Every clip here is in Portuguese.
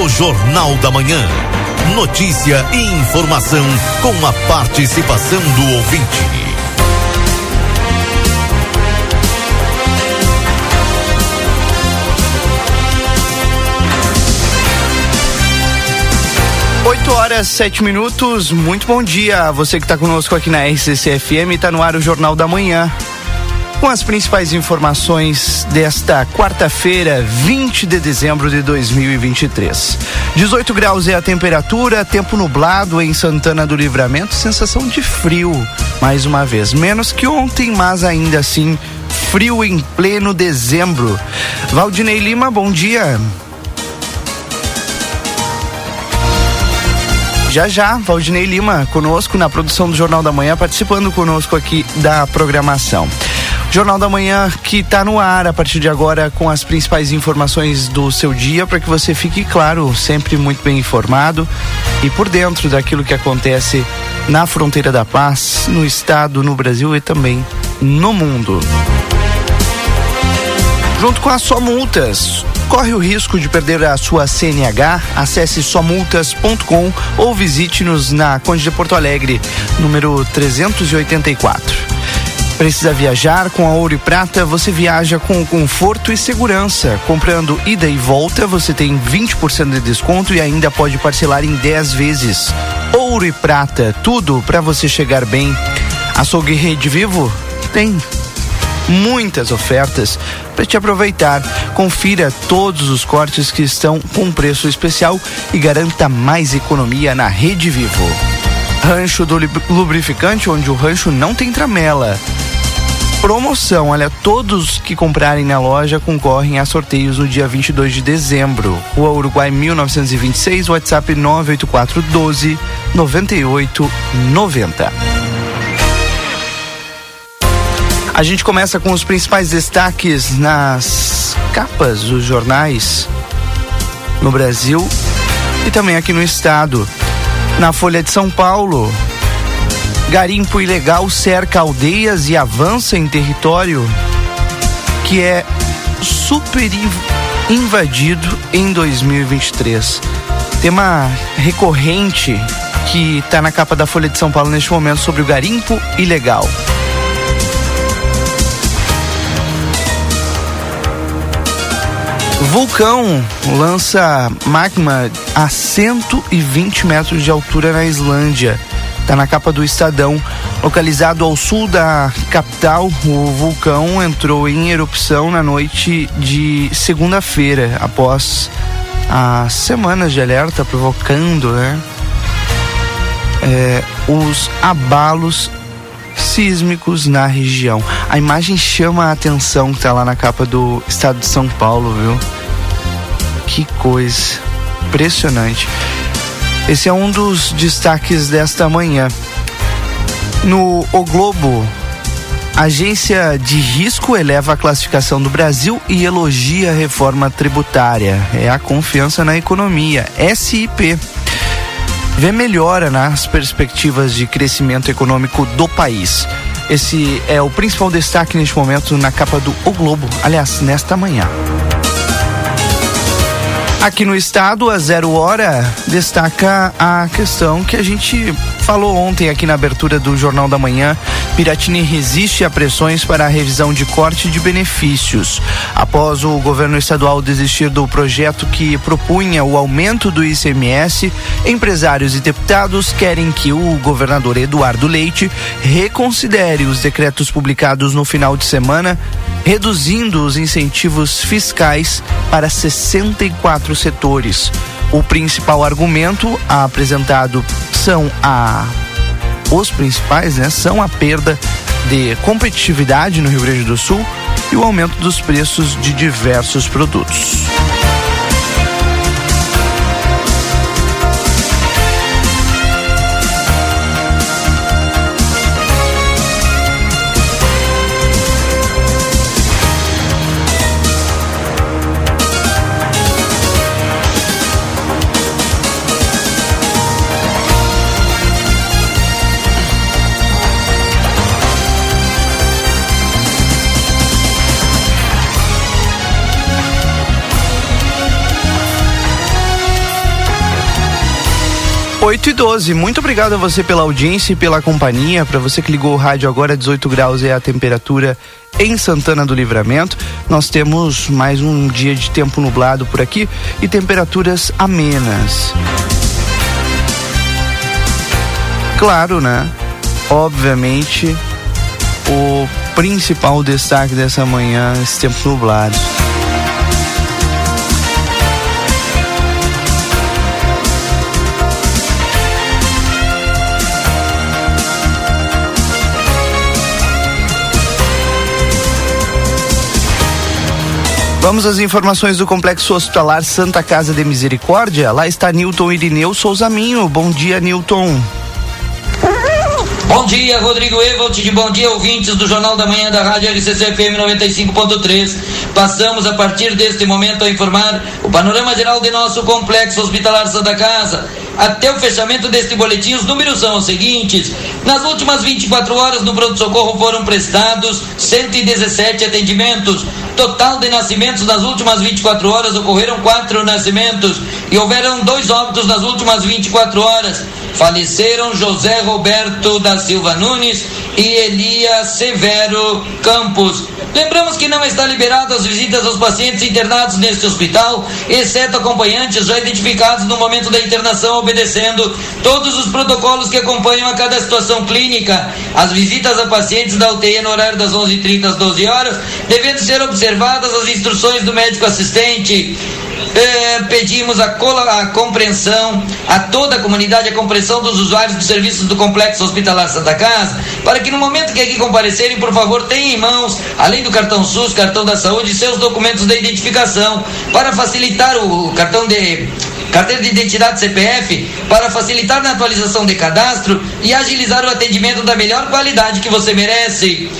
o Jornal da Manhã. Notícia e informação com a participação do ouvinte. Oito horas, sete minutos, muito bom dia. Você que está conosco aqui na RCCFM, está no ar o Jornal da Manhã com as principais informações desta quarta-feira, 20 de dezembro de 2023. 18 graus é a temperatura, tempo nublado em Santana do Livramento, sensação de frio, mais uma vez. Menos que ontem, mas ainda assim, frio em pleno dezembro. Valdinei Lima, bom dia. Já já, Valdinei Lima conosco na produção do Jornal da Manhã, participando conosco aqui da programação. Jornal da Manhã que está no ar a partir de agora com as principais informações do seu dia para que você fique, claro, sempre muito bem informado e por dentro daquilo que acontece na fronteira da paz, no estado, no Brasil e também no mundo. Junto com as Só Multas, corre o risco de perder a sua CNH? Acesse somultas.com ou visite-nos na Conde de Porto Alegre, número 384. Precisa viajar com a Ouro e Prata? Você viaja com conforto e segurança. Comprando ida e volta, você tem 20% de desconto e ainda pode parcelar em 10 vezes. Ouro e Prata, tudo para você chegar bem. Açougue Rede Vivo? Tem muitas ofertas para te aproveitar. Confira todos os cortes que estão com preço especial e garanta mais economia na Rede Vivo. Rancho do Lubrificante, onde o rancho não tem tramela promoção. Olha, todos que comprarem na loja concorrem a sorteios no dia 22 de dezembro. Rua Uruguai 1926, WhatsApp 98412 9890. A gente começa com os principais destaques nas capas dos jornais no Brasil e também aqui no estado. Na Folha de São Paulo, Garimpo ilegal cerca aldeias e avança em território que é super invadido em 2023. Tema recorrente que está na capa da Folha de São Paulo neste momento sobre o garimpo ilegal. Vulcão lança magma a 120 metros de altura na Islândia. Está na capa do Estadão. Localizado ao sul da capital, o vulcão entrou em erupção na noite de segunda-feira, após as semanas de alerta provocando né, é, os abalos sísmicos na região. A imagem chama a atenção que está lá na capa do estado de São Paulo, viu? Que coisa impressionante. Esse é um dos destaques desta manhã. No O Globo, agência de risco eleva a classificação do Brasil e elogia a reforma tributária. É a confiança na economia. SIP vê melhora nas perspectivas de crescimento econômico do país. Esse é o principal destaque neste momento na capa do O Globo, aliás, nesta manhã. Aqui no estado, a Zero Hora destaca a questão que a gente falou ontem aqui na abertura do Jornal da Manhã. Piratini resiste a pressões para a revisão de corte de benefícios. Após o governo estadual desistir do projeto que propunha o aumento do ICMS, empresários e deputados querem que o governador Eduardo Leite reconsidere os decretos publicados no final de semana, reduzindo os incentivos fiscais para 64 setores. O principal argumento apresentado são a os principais, né, são a perda de competitividade no Rio Grande do Sul e o aumento dos preços de diversos produtos. 8 e 12. Muito obrigado a você pela audiência e pela companhia. Para você que ligou o rádio agora, 18 graus é a temperatura em Santana do Livramento. Nós temos mais um dia de tempo nublado por aqui e temperaturas amenas. Claro, né? Obviamente, o principal destaque dessa manhã, esse tempo nublado. Vamos às informações do Complexo Hospitalar Santa Casa de Misericórdia. Lá está Newton Irineu Souza Minho. Bom dia, Newton. Bom dia, Rodrigo Evald, de bom dia, ouvintes do Jornal da Manhã da Rádio RCCFM 95.3. Passamos a partir deste momento a informar o panorama geral de nosso Complexo Hospitalar Santa Casa. Até o fechamento deste boletim, os números são os seguintes. Nas últimas 24 horas no pronto-socorro foram prestados 117 atendimentos. Total de nascimentos nas últimas 24 horas ocorreram quatro nascimentos e houveram dois óbitos nas últimas 24 horas. Faleceram José Roberto da Silva Nunes e Elia Severo Campos. Lembramos que não está liberado as visitas aos pacientes internados neste hospital, exceto acompanhantes já identificados no momento da internação, obedecendo todos os protocolos que acompanham a cada situação clínica. As visitas a pacientes da UTI no horário das 11h30 às 12 horas, devendo ser observadas as instruções do médico assistente. É, pedimos a, a, compreensão a toda a comunidade, a compreensão dos usuários dos serviços do Complexo Hospitalar Santa Casa, para que no momento que aqui comparecerem, por favor, tenham em mãos, além do cartão SUS, cartão da saúde, seus documentos de identificação, para facilitar o, o cartão de carteira de identidade CPF, para facilitar na atualização de cadastro e agilizar o atendimento da melhor qualidade que você merece.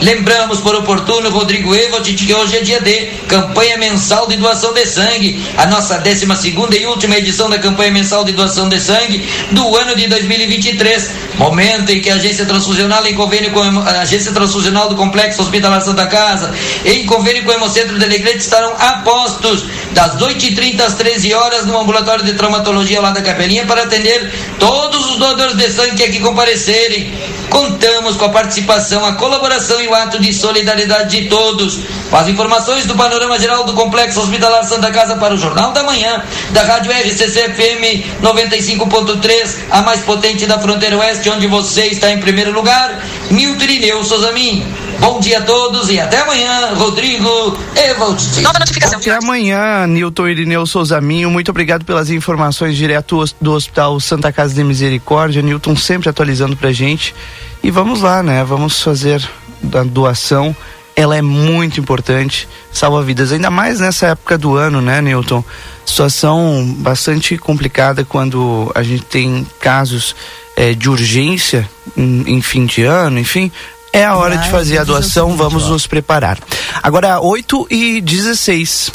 Lembramos por oportuno, Rodrigo Evald, que hoje é dia de campanha mensal de doação de sangue, a nossa 12 segunda e última edição da campanha mensal de doação de sangue do ano de 2023, momento em que a Agência Transfusional, em convênio com a Agência Transfusional do Complexo Hospitalar Santa Casa, em convênio com o Hemocentro de Alegrete, estarão apostos das 8h30 às 13 horas no ambulatório de traumatologia lá da Capelinha para atender todos os doadores de sangue que aqui comparecerem. Contamos com a participação, a colaboração e o ato de solidariedade de todos. Com as informações do panorama geral do Complexo Hospitalar Santa Casa para o Jornal da Manhã, da Rádio RCC FM 95.3, a mais potente da fronteira oeste, onde você está em primeiro lugar, Milton Irineu Souzamin. Bom dia a todos e até amanhã, Rodrigo Evald. Nova notificação. Até amanhã, Nilton Irineu Souzaminho. Muito obrigado pelas informações direto do Hospital Santa Casa de Misericórdia. Nilton sempre atualizando pra gente. E vamos lá, né? Vamos fazer da doação. Ela é muito importante, salva vidas, ainda mais nessa época do ano, né, Newton? Situação bastante complicada quando a gente tem casos é, de urgência em, em fim de ano, enfim, é a hora de fazer a doação, vamos nos preparar. Agora, 8 e 16.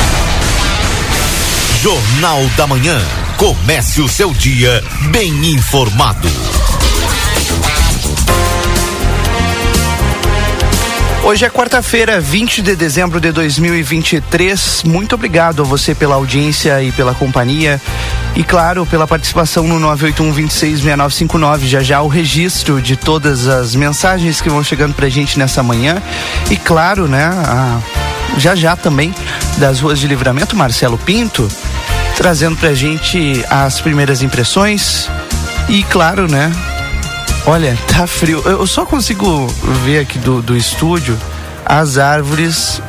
Jornal da Manhã. Comece o seu dia bem informado. Hoje é quarta-feira, 20 de dezembro de 2023. Muito obrigado a você pela audiência e pela companhia. E claro, pela participação no 981-266959. Já já o registro de todas as mensagens que vão chegando pra gente nessa manhã. E claro, né, a, já já também das ruas de livramento, Marcelo Pinto, trazendo pra gente as primeiras impressões. E claro, né, Olha, tá frio. Eu só consigo ver aqui do, do estúdio as árvores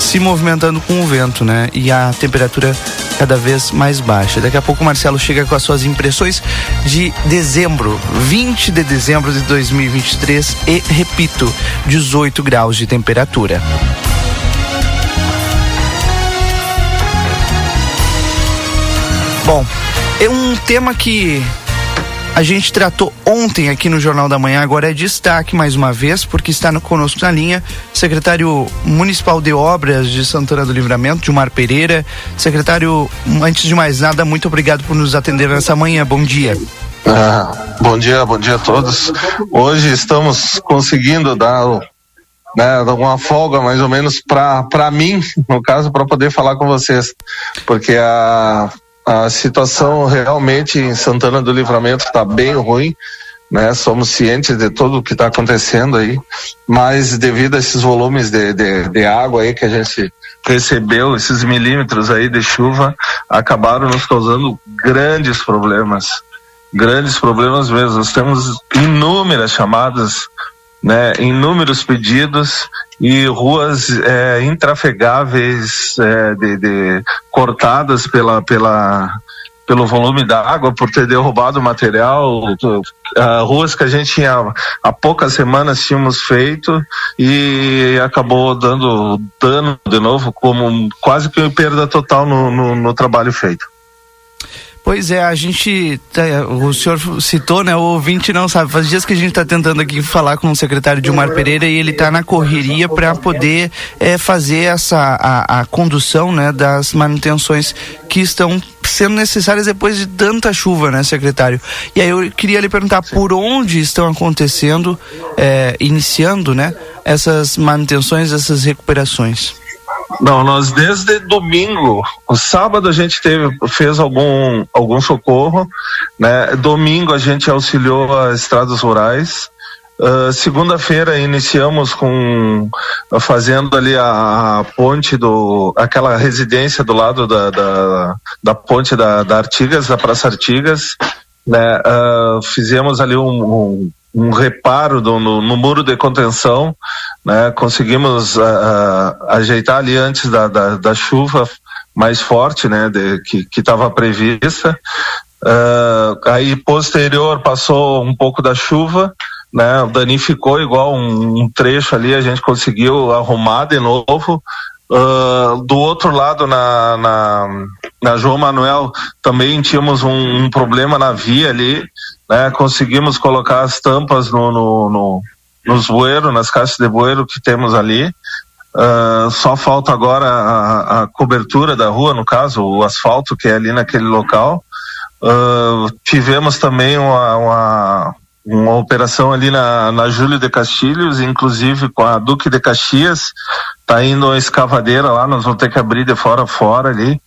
se movimentando com o vento, né? E a temperatura cada vez mais baixa. Daqui a pouco o Marcelo chega com as suas impressões de dezembro, 20 de dezembro de 2023 e, repito, 18 graus de temperatura. Bom, é um tema que a gente tratou ontem aqui no Jornal da Manhã, agora é destaque mais uma vez, porque está no, conosco na linha secretário municipal de obras de Santana do Livramento, Gilmar Pereira. Secretário, antes de mais nada, muito obrigado por nos atender nessa manhã. Bom dia. Ah, bom dia, bom dia a todos. Hoje estamos conseguindo dar né, uma folga mais ou menos para mim, no caso, para poder falar com vocês, porque a a situação realmente em Santana do Livramento está bem ruim, né? Somos cientes de tudo o que está acontecendo aí, mas devido a esses volumes de, de, de, água aí que a gente recebeu, esses milímetros aí de chuva, acabaram nos causando grandes problemas, grandes problemas mesmo. Nós temos inúmeras chamadas, né? Inúmeros pedidos e ruas é, intrafegáveis, é, de, de, cortadas pela, pela, pelo volume da água, por ter derrubado material, uh, ruas que a gente tinha há poucas semanas tínhamos feito e acabou dando dano de novo, como quase que perda total no, no, no trabalho feito. Pois é, a gente. Tá, o senhor citou, né? O ouvinte não sabe. Faz dias que a gente está tentando aqui falar com o secretário Dilmar Pereira e ele está na correria para poder é, fazer essa a, a, condução né, das manutenções que estão sendo necessárias depois de tanta chuva, né, secretário? E aí eu queria lhe perguntar por onde estão acontecendo, é, iniciando, né, essas manutenções, essas recuperações. Não, nós desde domingo, sábado a gente teve, fez algum, algum socorro, né? Domingo a gente auxiliou as estradas rurais. Uh, Segunda-feira iniciamos com fazendo ali a, a, ponte do aquela residência do lado da, da, da ponte da, da Artigas, da Praça Artigas, né? Uh, fizemos ali um, um um reparo do, no, no, muro de contenção, né? Conseguimos uh, ajeitar ali antes da, da, da, chuva mais forte, né? De, que estava prevista. Uh, aí posterior passou um pouco da chuva, né? Danificou igual um, um trecho ali, a gente conseguiu arrumar de novo. Uh, do outro lado, na, na, na, João Manuel, também tínhamos um, um problema na via ali, né? Conseguimos colocar as tampas no, no, no nos bueiros, nas caixas de bueiro que temos ali. Uh, só falta agora a, a, cobertura da rua, no caso, o asfalto que é ali naquele local. Uh, tivemos também uma, uma, uma, operação ali na, na Júlio de Castilhos, inclusive com a Duque de Caxias. Tá indo uma escavadeira lá, nós vamos ter que abrir de fora a fora ali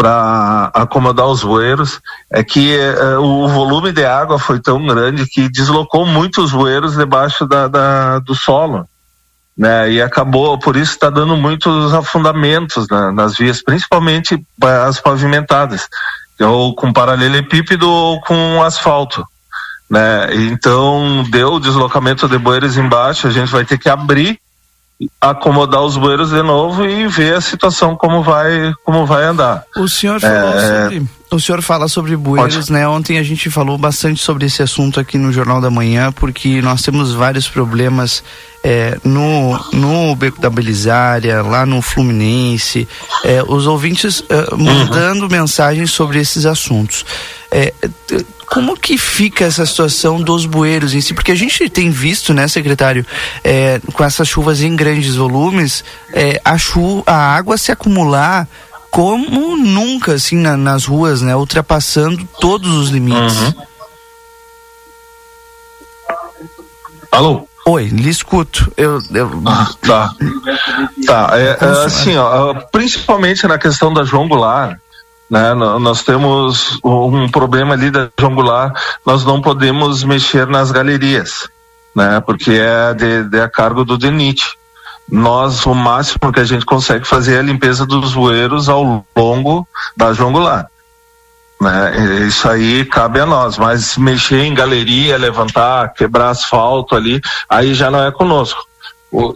para acomodar os bueiros é que é, o volume de água foi tão grande que deslocou muitos bueiros debaixo da, da do solo. Né, e acabou, por isso está dando muitos afundamentos nas vias, principalmente as pavimentadas, ou com paralelepípedo ou com asfalto. Né? Então deu deslocamento de bueiros embaixo, a gente vai ter que abrir acomodar os bueiros de novo e ver a situação como vai como vai andar. O senhor falou é... sobre o senhor fala sobre bueiros, né? Ontem a gente falou bastante sobre esse assunto aqui no Jornal da Manhã, porque nós temos vários problemas é, no, no Beco da Belisária, lá no Fluminense, é, os ouvintes é, mandando uhum. mensagens sobre esses assuntos. É, como que fica essa situação dos bueiros em si? Porque a gente tem visto, né, secretário, é, com essas chuvas em grandes volumes, é, a, chu a água se acumular como nunca, assim, na, nas ruas, né, ultrapassando todos os limites. Uhum. Alô? Oi, lhe escuto. Eu, eu... Ah, tá. Tá, é, é, assim, ó, principalmente na questão da João Goulart, né? Nós temos um problema ali da João Goulart, nós não podemos mexer nas galerias, né? Porque é de, de a cargo do DENIT. Nós, o máximo que a gente consegue fazer é a limpeza dos bueiros ao longo da João Goulart. Né? Isso aí cabe a nós, mas mexer em galeria, levantar, quebrar asfalto ali, aí já não é conosco.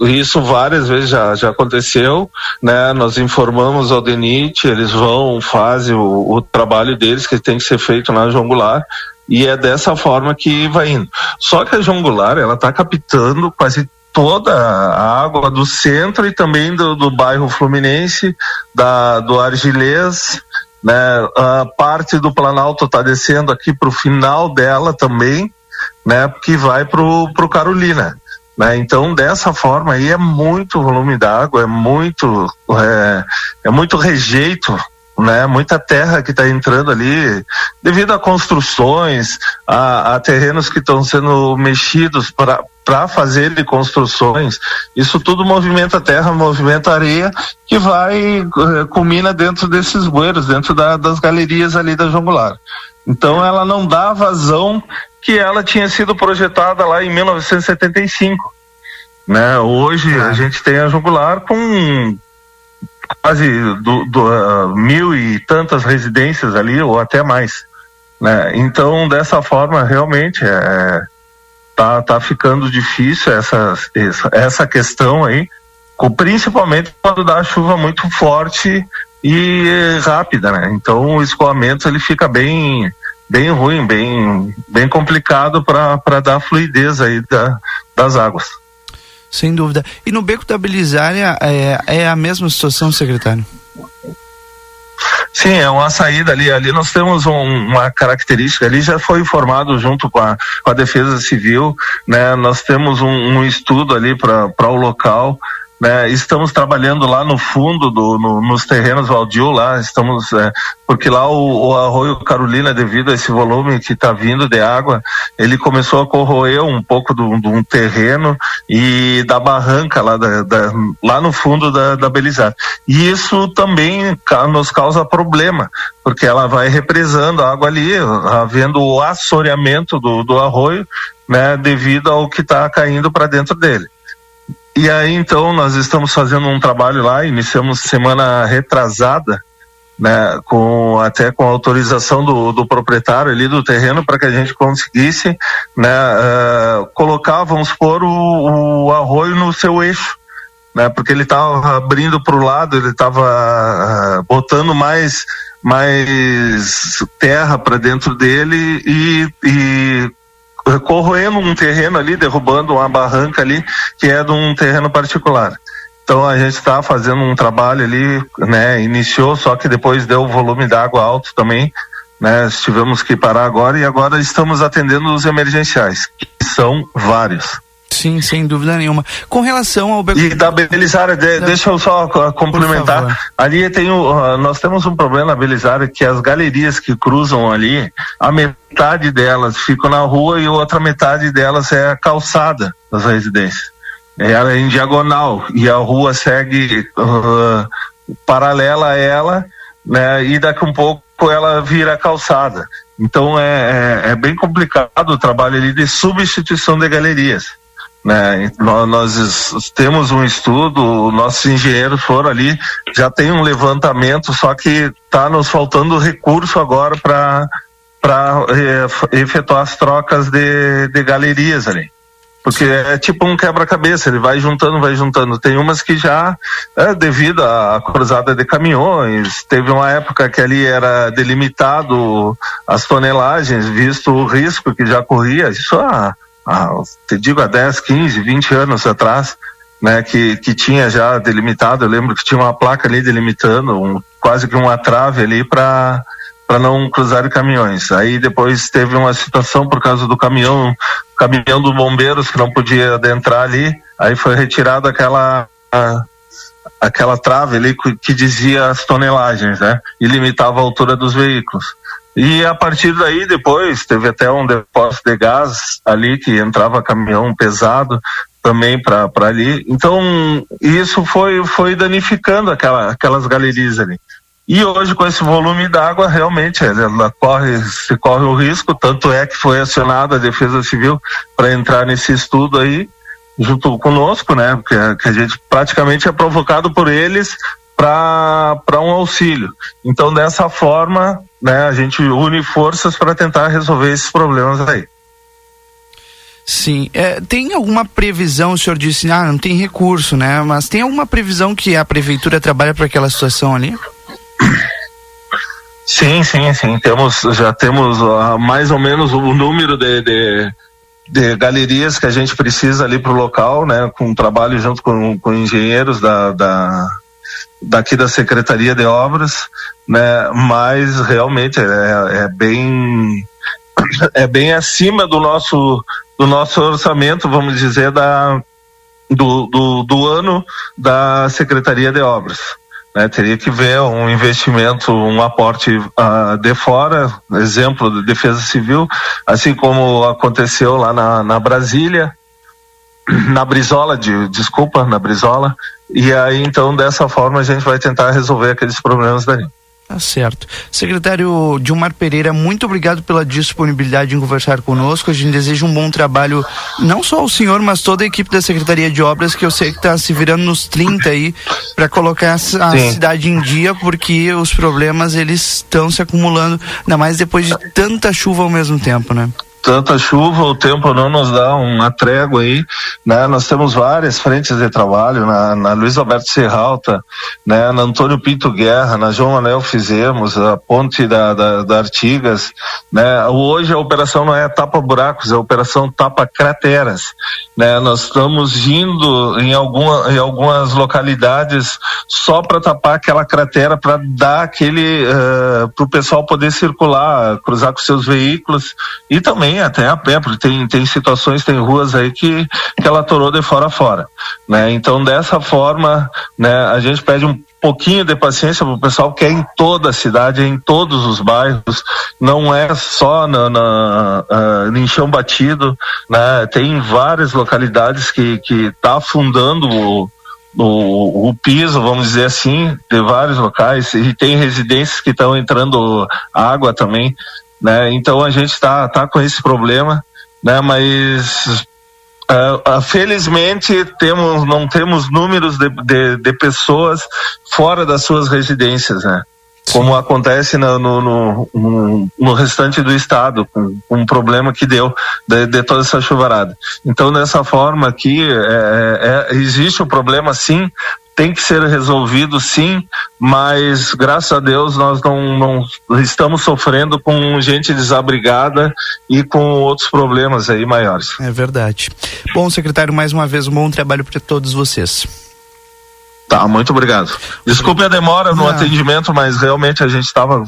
Isso várias vezes já, já aconteceu, né? Nós informamos ao DENIT, eles vão, fazem o, o trabalho deles que tem que ser feito na João Goulart, e é dessa forma que vai indo. Só que a João Goulart, ela está captando quase toda a água do centro e também do, do bairro Fluminense, da, do Argilês, né? A parte do Planalto está descendo aqui para o final dela também, né? Que vai para o Carolina. Né? Então, dessa forma aí é muito volume d'água, é muito, é, é muito rejeito, né? Muita terra que está entrando ali devido a construções, a, a terrenos que estão sendo mexidos para para fazer de construções, isso tudo movimenta terra, movimenta areia, que vai, eh, culmina dentro desses bueiros, dentro da, das galerias ali da Jongular. Então ela não dá vazão que ela tinha sido projetada lá em 1975. Né? Hoje a gente tem a Jongular com quase do, do, uh, mil e tantas residências ali, ou até mais. Né? Então, dessa forma, realmente, é, tá, tá ficando difícil essa, essa, essa questão aí, principalmente quando dá chuva muito forte e rápida, né? Então, o escoamento ele fica bem bem ruim, bem, bem complicado para dar fluidez aí da, das águas. Sem dúvida. E no beco da Belisária é, é a mesma situação, secretário? Sim, é uma saída ali. Ali nós temos um, uma característica. Ali já foi informado junto com a, com a Defesa Civil, né? Nós temos um, um estudo ali para o local né, estamos trabalhando lá no fundo do, no, nos terrenos Valdio lá, estamos é, porque lá o, o, arroio Carolina, devido a esse volume que está vindo de água, ele começou a corroer um pouco de um terreno e da barranca lá, da, da, lá no fundo da, da Belizar. E isso também nos causa problema, porque ela vai represando a água ali, havendo o assoreamento do, do arroio, né, devido ao que está caindo para dentro dele. E aí então nós estamos fazendo um trabalho lá, iniciamos semana retrasada, né, com até com autorização do, do proprietário ali do terreno para que a gente conseguisse, né, uh, colocar, vamos supor, o, o arroio no seu eixo, né, porque ele estava abrindo para o lado, ele estava uh, botando mais mais terra para dentro dele e, e corroendo um terreno ali, derrubando uma barranca ali, que é de um terreno particular. Então a gente está fazendo um trabalho ali, né? Iniciou, só que depois deu o volume d'água alto também, né? Tivemos que parar agora e agora estamos atendendo os emergenciais, que são vários. Sim, sem dúvida nenhuma. Com relação ao E da Belisária, de, da... deixa eu só complementar. Ali tem o, nós temos um problema na Belisária que as galerias que cruzam ali, a metade delas ficam na rua e a outra metade delas é a calçada das residências. Ela é em diagonal e a rua segue uh, paralela a ela, né? E daqui um pouco ela vira calçada. Então é, é, é bem complicado o trabalho ali de substituição de galerias. Né? Nós, nós, temos um estudo, nossos engenheiros foram ali, já tem um levantamento, só que está nos faltando recurso agora para para eh, efetuar as trocas de, de galerias ali. Porque é tipo um quebra-cabeça, ele vai juntando, vai juntando. Tem umas que já, é, devido à cruzada de caminhões, teve uma época que ali era delimitado as tonelagens, visto o risco que já corria. Isso há há, te digo, há 10, 15, 20 anos atrás, né, que, que tinha já delimitado, eu lembro que tinha uma placa ali delimitando, um, quase que uma trave ali para para não cruzar caminhões. Aí depois teve uma situação por causa do caminhão, caminhão dos bombeiros que não podia adentrar ali, aí foi retirada aquela a, aquela trave ali que, que dizia as tonelagens, né? E limitava a altura dos veículos. E a partir daí, depois, teve até um depósito de gás ali que entrava caminhão pesado também para ali. Então, isso foi, foi danificando aquela, aquelas galerias ali. E hoje, com esse volume d'água, realmente ela corre, se corre o risco, tanto é que foi acionada a Defesa Civil para entrar nesse estudo aí, junto conosco, né? Porque que a gente praticamente é provocado por eles para um auxílio. Então, dessa forma, né, a gente une forças para tentar resolver esses problemas aí. Sim. É, tem alguma previsão, o senhor disse, ah, não tem recurso, né? Mas tem alguma previsão que a prefeitura trabalha para aquela situação ali? Sim, sim, sim. Temos, já temos uh, mais ou menos o número de, de, de, galerias que a gente precisa ali para o local, né? Com trabalho junto com, com engenheiros da, da, daqui da Secretaria de Obras, né? Mas realmente é, é bem é bem acima do nosso do nosso orçamento, vamos dizer, da do, do, do ano da Secretaria de Obras. né? Teria que ver um investimento, um aporte uh, de fora, exemplo da Defesa Civil, assim como aconteceu lá na, na Brasília, na Brizola, de, desculpa, na Brizola, e aí então dessa forma a gente vai tentar resolver aqueles problemas dali. Tá certo. Secretário Dilmar Pereira, muito obrigado pela disponibilidade em conversar conosco. A gente deseja um bom trabalho, não só ao senhor, mas toda a equipe da Secretaria de Obras, que eu sei que está se virando nos 30 aí, para colocar a Sim. cidade em dia, porque os problemas eles estão se acumulando, ainda mais depois de tanta chuva ao mesmo tempo, né? Tanta chuva, o tempo não nos dá uma trégua aí, né? Nós temos várias frentes de trabalho, na, na Luiz Alberto Serralta, né? Na Antônio Pinto Guerra, na João Anel fizemos, a ponte da, da, da Artigas, né? Hoje a operação não é tapa buracos, é a operação tapa crateras, né? Nós estamos indo em, alguma, em algumas localidades só para tapar aquela cratera, para dar aquele, uh, para o pessoal poder circular, cruzar com seus veículos e também até a pé, porque tem, tem situações, tem ruas aí que, que ela atorou de fora a fora, né? Então, dessa forma, né, a gente pede um pouquinho de paciência para o pessoal que é em toda a cidade, é em todos os bairros, não é só na, na uh, em chão batido, né? Tem várias localidades que que tá afundando o, o, o, piso, vamos dizer assim, de vários locais, e tem residências que estão entrando água também né? Então a gente está tá com esse problema, né? Mas uh, uh, felizmente temos não temos números de, de, de, pessoas fora das suas residências, né? Como acontece no, no, no, no restante do estado, com, um problema que deu de, de, toda essa chuvarada. Então, dessa forma aqui, é, é, é existe o problema sim, tem que ser resolvido sim, mas graças a Deus nós não, não estamos sofrendo com gente desabrigada e com outros problemas aí maiores. É verdade. Bom, secretário, mais uma vez um bom trabalho para todos vocês. Tá, muito obrigado. Desculpe a demora no atendimento, mas realmente a gente estava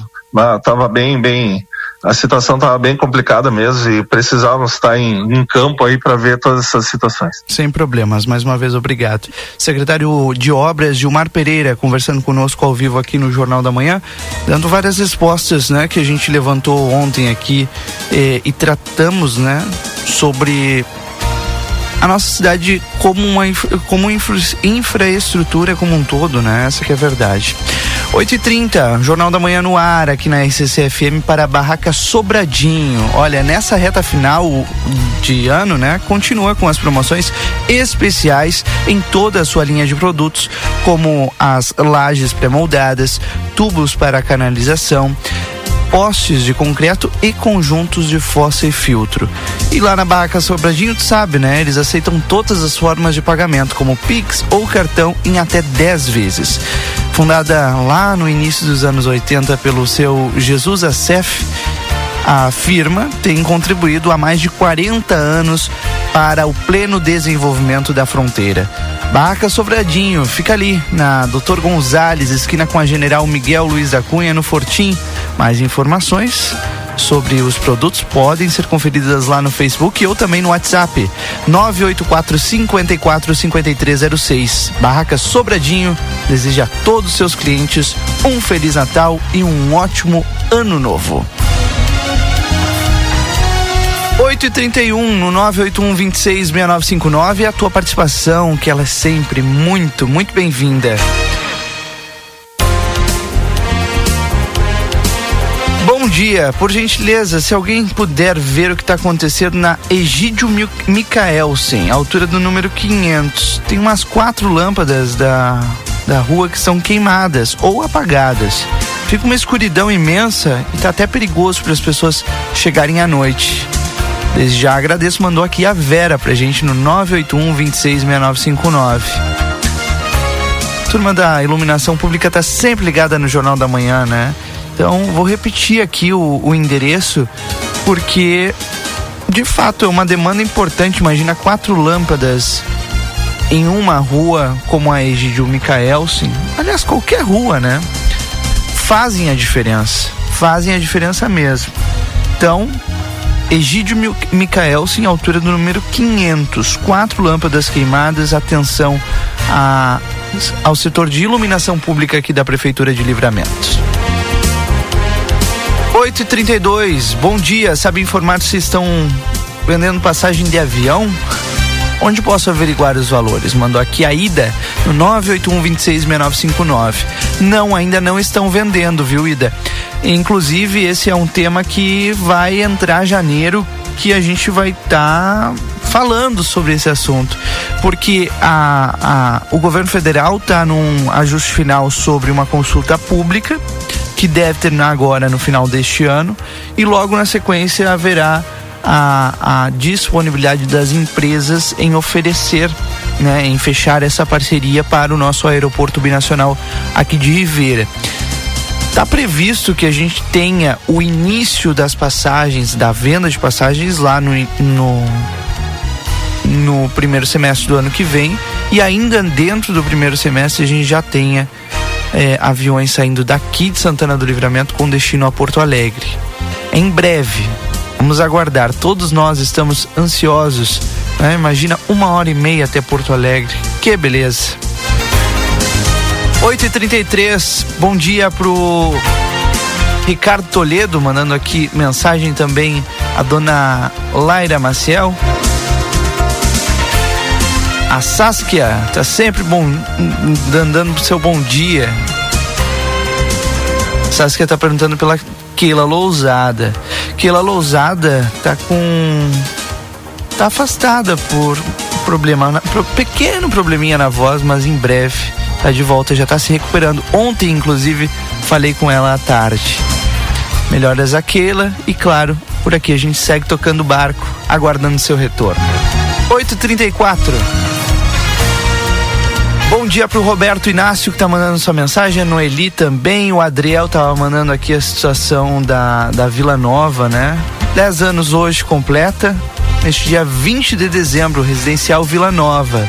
tava bem, bem a situação estava bem complicada mesmo e precisávamos estar em, em campo aí para ver todas essas situações. Sem problemas, mais uma vez obrigado. Secretário de Obras, Gilmar Pereira, conversando conosco ao vivo aqui no Jornal da Manhã, dando várias respostas, né, que a gente levantou ontem aqui eh, e tratamos, né, sobre a nossa cidade como uma como infra, infraestrutura como um todo, né? Essa que é a verdade. 8h30, Jornal da Manhã no ar, aqui na RCCFM para a Barraca Sobradinho. Olha, nessa reta final de ano, né? Continua com as promoções especiais em toda a sua linha de produtos, como as lajes pré-moldadas, tubos para canalização, postes de concreto e conjuntos de fossa e filtro. E lá na Barraca Sobradinho, tu sabe, né? Eles aceitam todas as formas de pagamento, como Pix ou cartão em até 10 vezes. Fundada lá no início dos anos 80 pelo seu Jesus Acef, a firma tem contribuído há mais de 40 anos para o pleno desenvolvimento da fronteira. Barraca Sobradinho, fica ali na Doutor Gonzales, esquina com a General Miguel Luiz da Cunha, no Fortim. Mais informações sobre os produtos podem ser conferidas lá no Facebook ou também no WhatsApp 984 54 5306. Barraca Sobradinho deseja a todos os seus clientes um feliz Natal e um ótimo ano novo. 8 e 31 no 981 26 6959 a tua participação, que ela é sempre muito, muito bem-vinda. Dia, por gentileza, se alguém puder ver o que está acontecendo na Egídio Micaelsen, altura do número 500, tem umas quatro lâmpadas da, da rua que são queimadas ou apagadas. Fica uma escuridão imensa e está até perigoso para as pessoas chegarem à noite. Desde já agradeço, mandou aqui a Vera pra gente no 981 266959. Turma da iluminação pública tá sempre ligada no Jornal da Manhã, né? Então vou repetir aqui o, o endereço, porque de fato é uma demanda importante. Imagina quatro lâmpadas em uma rua como a Egidio Micaelsen, aliás, qualquer rua, né? Fazem a diferença. Fazem a diferença mesmo. Então, Egídio Micaelsen, altura do número 500. Quatro lâmpadas queimadas. Atenção a ao setor de iluminação pública aqui da Prefeitura de Livramento. 8 e 32 bom dia. Sabe informar se estão vendendo passagem de avião? Onde posso averiguar os valores? Mandou aqui a Ida no 981266959. Não, ainda não estão vendendo, viu, Ida? Inclusive, esse é um tema que vai entrar janeiro que a gente vai estar tá falando sobre esse assunto, porque a, a, o governo federal está num ajuste final sobre uma consulta pública que deve terminar agora no final deste ano e logo na sequência haverá a, a disponibilidade das empresas em oferecer, né, em fechar essa parceria para o nosso aeroporto binacional aqui de Ribeira. Está previsto que a gente tenha o início das passagens, da venda de passagens lá no, no, no primeiro semestre do ano que vem e ainda dentro do primeiro semestre a gente já tenha é, aviões saindo daqui de Santana do Livramento com destino a Porto Alegre. Em breve, vamos aguardar. Todos nós estamos ansiosos. Né? Imagina uma hora e meia até Porto Alegre. Que beleza! 8h33, bom dia pro Ricardo Toledo, mandando aqui mensagem também a dona Laira Maciel. A Saskia tá sempre bom, dando seu bom dia. Saskia tá perguntando pela Keila Lousada. Keila Lousada tá com. tá afastada por problema, pequeno probleminha na voz, mas em breve tá de volta, já tá se recuperando. Ontem, inclusive, falei com ela à tarde. Melhoras aquela e claro, por aqui a gente segue tocando barco, aguardando seu retorno. 8h34. Bom dia pro Roberto Inácio que tá mandando sua mensagem, a Noeli também, o Adriel tava mandando aqui a situação da, da Vila Nova, né? 10 anos hoje completa, neste dia 20 de dezembro, residencial Vila Nova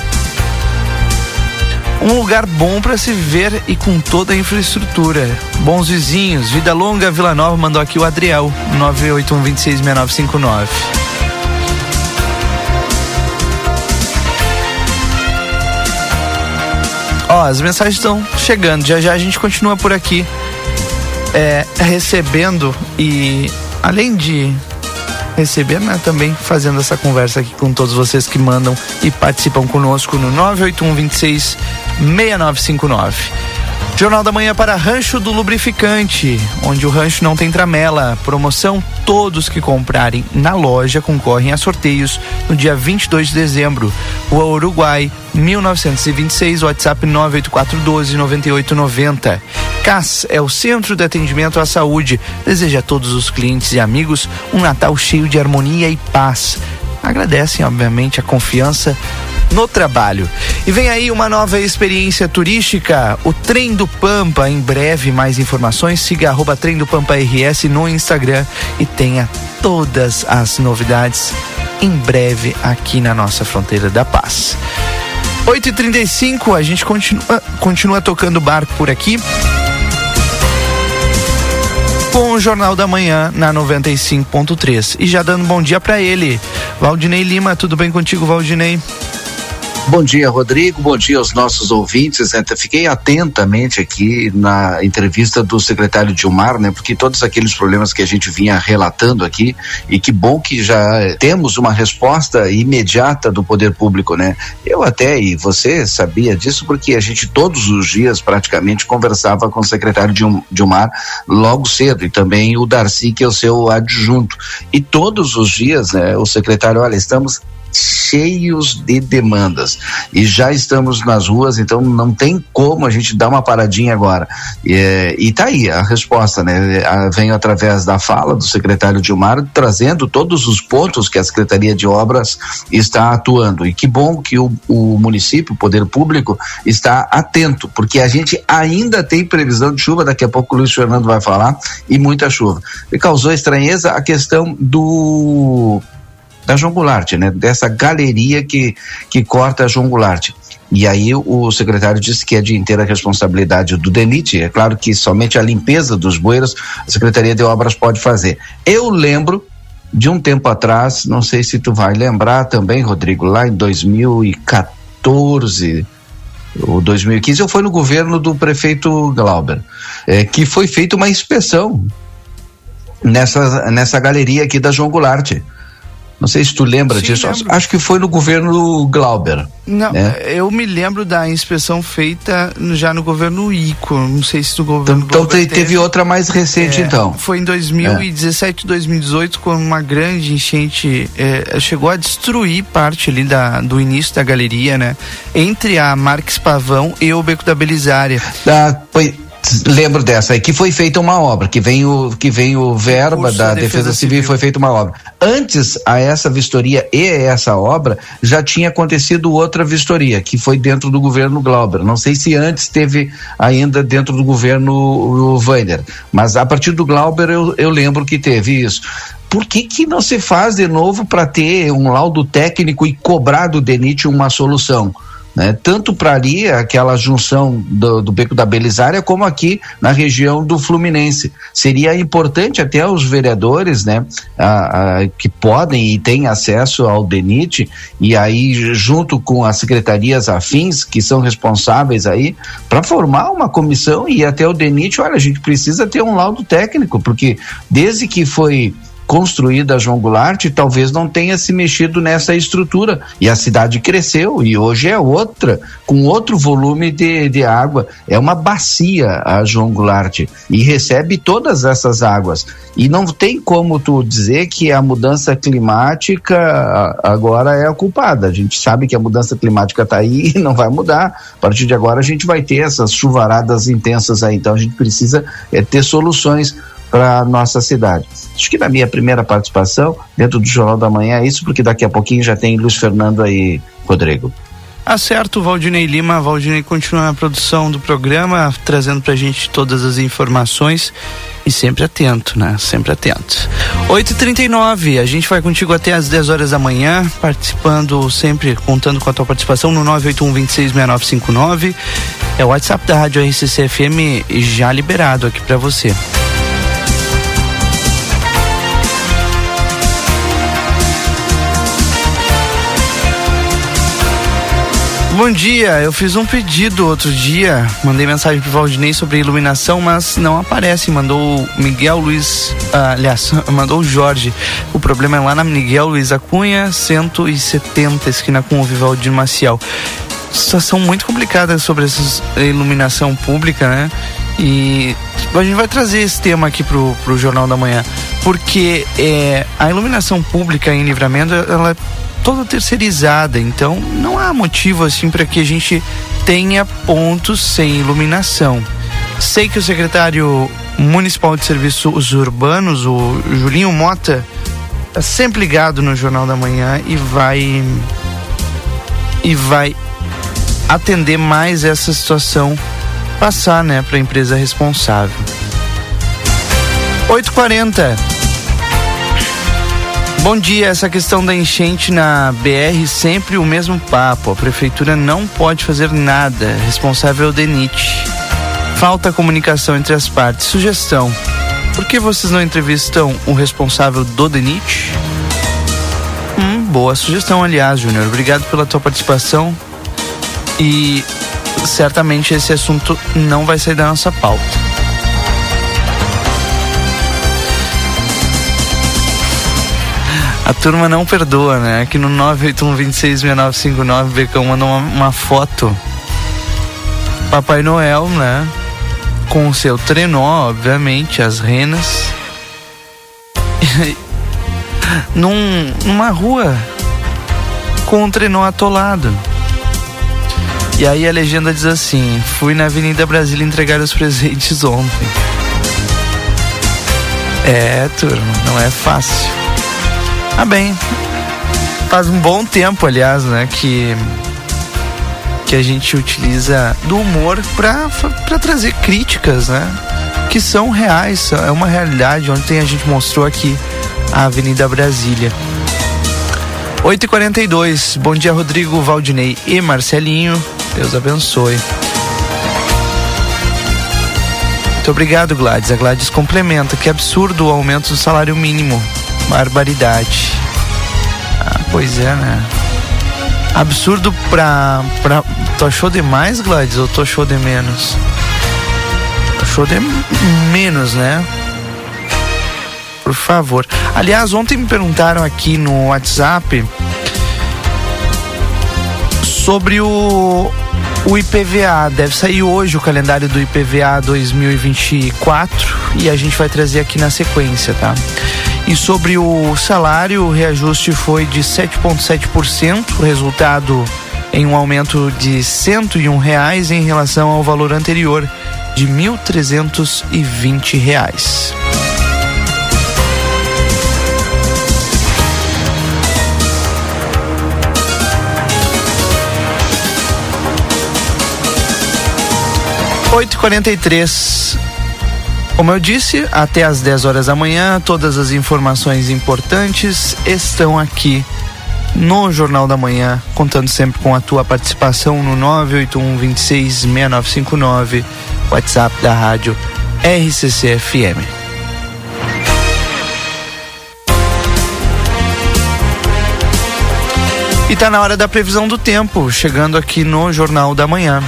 um lugar bom para se viver e com toda a infraestrutura. Bons vizinhos, vida longa, Vila Nova mandou aqui o Adriel, 981266959. Ó, as mensagens estão chegando, já já a gente continua por aqui é, recebendo e além de receber, né, também fazendo essa conversa aqui com todos vocês que mandam e participam conosco no 981 26 6959. Jornal da Manhã para Rancho do Lubrificante, onde o rancho não tem tramela. Promoção: todos que comprarem na loja concorrem a sorteios no dia 22 de dezembro. Rua Uruguai, 1926, WhatsApp 984129890. CAS é o Centro de Atendimento à Saúde. Deseja a todos os clientes e amigos um Natal cheio de harmonia e paz. Agradecem, obviamente, a confiança no trabalho. E vem aí uma nova experiência turística, o Trem do Pampa. Em breve, mais informações, siga arroba Trem do Pampa RS no Instagram e tenha todas as novidades em breve aqui na nossa fronteira da paz. 8h35, a gente continua, continua tocando barco por aqui com o Jornal da Manhã na 95.3. E já dando bom dia para ele, Valdinei Lima. Tudo bem contigo, Valdinei? Bom dia, Rodrigo. Bom dia aos nossos ouvintes. Né? Fiquei atentamente aqui na entrevista do secretário Dilmar, né? Porque todos aqueles problemas que a gente vinha relatando aqui e que bom que já temos uma resposta imediata do poder público, né? Eu até e você sabia disso porque a gente todos os dias praticamente conversava com o secretário Dilmar logo cedo e também o Darcy que é o seu adjunto e todos os dias, né? O secretário, olha, estamos cheios de demandas e já estamos nas ruas, então não tem como a gente dar uma paradinha agora. E, é, e tá aí a resposta, né? A, venho através da fala do secretário Dilmar trazendo todos os pontos que a Secretaria de Obras está atuando. E que bom que o, o município, o poder público, está atento, porque a gente ainda tem previsão de chuva, daqui a pouco o Luiz Fernando vai falar, e muita chuva. E causou estranheza a questão do da João Goulart, né? Dessa galeria que, que corta a João Goulart. E aí o secretário disse que é de inteira responsabilidade do DENIT. É claro que somente a limpeza dos bueiros a Secretaria de Obras pode fazer. Eu lembro de um tempo atrás, não sei se tu vai lembrar também, Rodrigo, lá em 2014, o 2015, ou foi no governo do prefeito Glauber, é, que foi feita uma inspeção nessa, nessa galeria aqui da João Goulart. Não sei se tu lembra Sim, disso. Lembro. Acho que foi no governo Glauber. Não, né? eu me lembro da inspeção feita já no governo Ico. Não sei se do governo Então, teve, teve, outra mais recente, é, então. Foi em 2017, é. 2018, quando uma grande enchente é, chegou a destruir parte ali da, do início da galeria, né? Entre a Marques Pavão e o Beco da Belisária. Ah, foi lembro dessa aí, que foi feita uma obra, que vem o, que vem o verba da, da Defesa, Defesa Civil e foi feita uma obra. Antes a essa vistoria e essa obra, já tinha acontecido outra vistoria, que foi dentro do governo Glauber. Não sei se antes teve ainda dentro do governo o Weiner, mas a partir do Glauber eu, eu lembro que teve isso por que, que não se faz de novo para ter um laudo técnico e cobrar do DENIT uma solução? Né? Tanto para ali, aquela junção do, do, Beco da Belisária, como aqui na região do Fluminense. Seria importante até os vereadores, né? A, a, que podem e têm acesso ao DENIT, e aí junto com as secretarias afins, que são responsáveis aí, para formar uma comissão e até o DENIT, olha, a gente precisa ter um laudo técnico, porque desde que foi construída a João Goulart, talvez não tenha se mexido nessa estrutura. E a cidade cresceu e hoje é outra, com outro volume de, de água. É uma bacia a João Goulart e recebe todas essas águas. E não tem como tu dizer que a mudança climática agora é a culpada. A gente sabe que a mudança climática está aí e não vai mudar. A partir de agora a gente vai ter essas chuvaradas intensas aí. Então a gente precisa é, ter soluções para nossa cidade. Acho que na minha primeira participação, dentro do Jornal da Manhã, é isso, porque daqui a pouquinho já tem Luiz Fernando aí, Rodrigo. Acerto, Valdinei Lima. Valdinei continua na produção do programa, trazendo pra gente todas as informações e sempre atento, né? Sempre atento. 8h39, a gente vai contigo até às 10 horas da manhã, participando sempre, contando com a tua participação no 981 266959. É o WhatsApp da Rádio RCC FM já liberado aqui para você. Bom dia, eu fiz um pedido outro dia, mandei mensagem pro Valdinei sobre iluminação, mas não aparece. Mandou Miguel Luiz, ah, aliás, mandou o Jorge. O problema é lá na Miguel Luiz Acunha, 170, esquina com o Vivaldi Maciel. Situação muito complicada sobre essa iluminação pública, né? E a gente vai trazer esse tema aqui pro, pro Jornal da Manhã, porque é, a iluminação pública em livramento, ela toda terceirizada, então não há motivo assim para que a gente tenha pontos sem iluminação. Sei que o secretário municipal de serviços urbanos, o Julinho Mota, está sempre ligado no Jornal da Manhã e vai e vai atender mais essa situação passar, né, para a empresa responsável. 840 Bom dia, essa questão da enchente na BR sempre o mesmo papo. A prefeitura não pode fazer nada. Responsável é o DENIT. Falta comunicação entre as partes. Sugestão: por que vocês não entrevistam o responsável do DENIT? Hum, boa sugestão, aliás, Júnior. Obrigado pela tua participação. E certamente esse assunto não vai sair da nossa pauta. A turma não perdoa, né? Aqui no 981266959, Becão mandou uma, uma foto. Papai Noel, né? Com o seu trenó, obviamente, as renas. Num, numa rua com um trenó atolado. E aí a legenda diz assim: Fui na Avenida Brasília entregar os presentes ontem. É, turma, não é fácil. Ah, bem. Faz um bom tempo, aliás, né, que que a gente utiliza do humor para trazer críticas, né? Que são reais, é uma realidade. Ontem a gente mostrou aqui a Avenida Brasília. 8h42, bom dia Rodrigo, Valdinei e Marcelinho. Deus abençoe. Muito obrigado, Gladys. A Gladys complementa. Que absurdo o aumento do salário mínimo. Barbaridade. Ah, pois é, né? Absurdo pra, pra. Tu achou demais, Gladys, ou tu achou de menos? Achou de menos, né? Por favor. Aliás, ontem me perguntaram aqui no WhatsApp sobre o, o IPVA. Deve sair hoje o calendário do IPVA 2024 e a gente vai trazer aqui na sequência, tá? E sobre o salário, o reajuste foi de 7,7%, o resultado em um aumento de 101 reais em relação ao valor anterior de 1.320 reais. Oito quarenta e três. Como eu disse, até às 10 horas da manhã, todas as informações importantes estão aqui no Jornal da Manhã, contando sempre com a tua participação no 981 26 6959, WhatsApp da rádio RCC FM. E tá na hora da previsão do tempo, chegando aqui no Jornal da Manhã.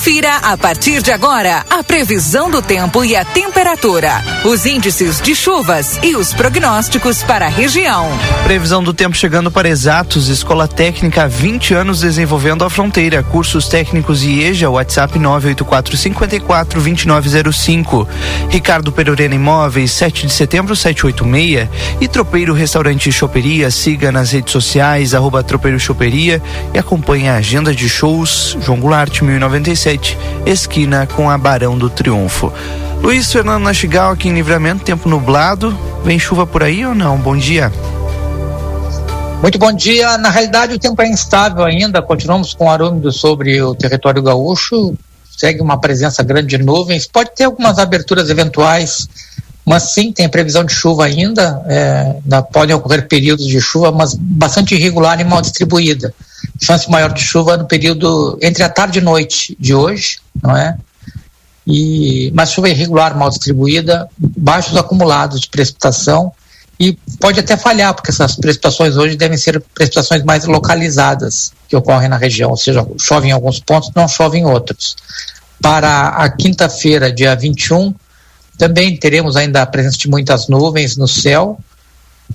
Confira a partir de agora a previsão do tempo e a temperatura, os índices de chuvas e os prognósticos para a região. Previsão do tempo chegando para Exatos, Escola Técnica 20 anos desenvolvendo a fronteira. Cursos técnicos e EJA, WhatsApp 984 54 2905. Ricardo Perurena Imóveis, 7 de setembro 786. E Tropeiro Restaurante Choperia, siga nas redes sociais, arroba Tropeiro Choperia e acompanhe a agenda de shows João Goulart 1090 esquina com a Barão do Triunfo. Luiz Fernando Nastigal aqui em Livramento, tempo nublado. Vem chuva por aí ou não? Bom dia. Muito bom dia. Na realidade, o tempo é instável ainda. Continuamos com ar úmido sobre o território gaúcho. Segue uma presença grande de nuvens. Pode ter algumas aberturas eventuais, mas sim, tem previsão de chuva ainda. É, podem ocorrer períodos de chuva, mas bastante irregular e mal distribuída chance maior de chuva no período entre a tarde e noite de hoje, não é? E, mas chuva irregular, mal distribuída, baixos acumulados de precipitação e pode até falhar, porque essas precipitações hoje devem ser precipitações mais localizadas que ocorrem na região, ou seja, chove em alguns pontos, não chove em outros. Para a quinta-feira, dia 21, também teremos ainda a presença de muitas nuvens no céu,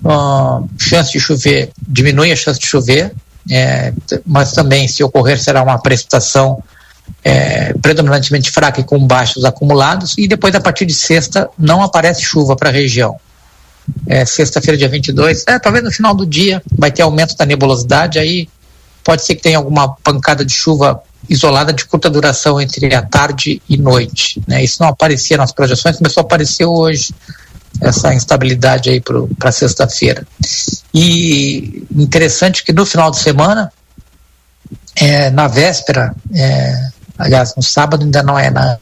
uh, chance de chover, diminui a chance de chover, é, mas também, se ocorrer, será uma precipitação é, predominantemente fraca e com baixos acumulados, e depois, a partir de sexta, não aparece chuva para a região. É, Sexta-feira, dia 22, é, talvez no final do dia vai ter aumento da nebulosidade, aí pode ser que tenha alguma pancada de chuva isolada de curta duração entre a tarde e noite. Né? Isso não aparecia nas projeções, começou a aparecer hoje essa instabilidade aí para sexta-feira. E interessante que no final de semana, é, na véspera, é, aliás, no sábado ainda não é na.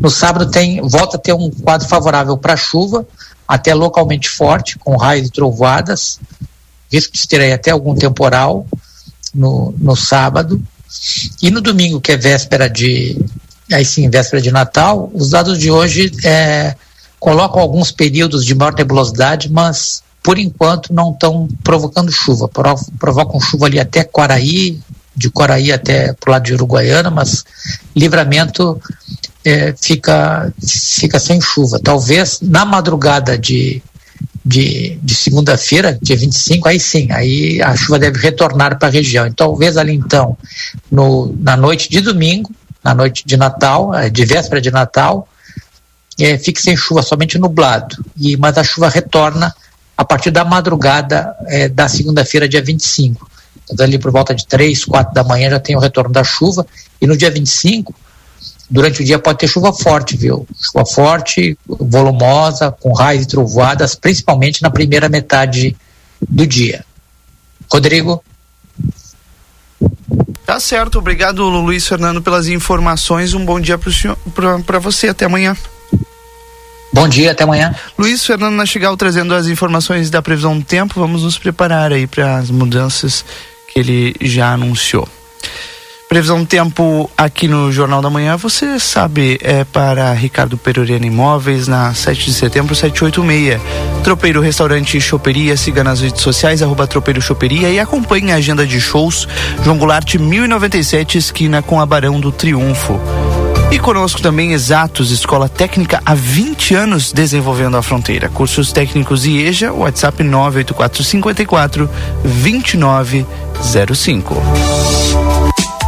No sábado tem, volta a ter um quadro favorável para chuva, até localmente forte, com raios e trovoadas, risco de ter aí até algum temporal no, no sábado. E no domingo, que é véspera de. Aí sim, véspera de Natal, os dados de hoje é, colocam alguns períodos de maior nebulosidade, mas por enquanto não estão provocando chuva. Provocam chuva ali até Quaraí, de Quaraí até para o lado de Uruguaiana, mas livramento é, fica, fica sem chuva. Talvez na madrugada de, de, de segunda-feira, dia 25, aí sim, aí a chuva deve retornar para a região. E talvez ali então, no, na noite de domingo, na noite de Natal, é, de véspera de Natal, é, fique sem chuva, somente nublado. E, mas a chuva retorna a partir da madrugada é, da segunda-feira, dia 25. Então, ali por volta de 3, 4 da manhã já tem o retorno da chuva. E no dia 25, durante o dia pode ter chuva forte, viu? Chuva forte, volumosa, com raios e trovoadas, principalmente na primeira metade do dia. Rodrigo? Tá certo, obrigado Luiz Fernando pelas informações. Um bom dia para você. Até amanhã. Bom dia, até amanhã. Luiz Fernando Nastigal trazendo as informações da previsão do tempo. Vamos nos preparar aí para as mudanças que ele já anunciou. Previsão do tempo aqui no Jornal da Manhã, você sabe, é para Ricardo Perurena Imóveis, na 7 de setembro, 786. Tropeiro Restaurante Choperia, siga nas redes sociais, arroba Tropeiro Choperia e acompanhe a agenda de shows. João Goulart, 1097, esquina com a Barão do Triunfo. E conosco também Exatos, escola técnica há 20 anos desenvolvendo a fronteira. Cursos técnicos e EJA, WhatsApp 98454 2905.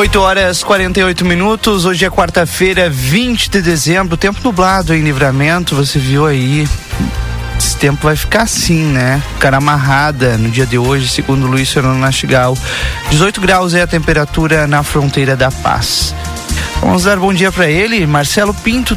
8 horas 48 minutos. Hoje é quarta-feira, 20 de dezembro. Tempo nublado em livramento. Você viu aí. Esse tempo vai ficar assim, né? Cara amarrada no dia de hoje, segundo Luiz Fernando Nastigal. 18 graus é a temperatura na fronteira da paz. Vamos dar bom dia para ele, Marcelo Pinto.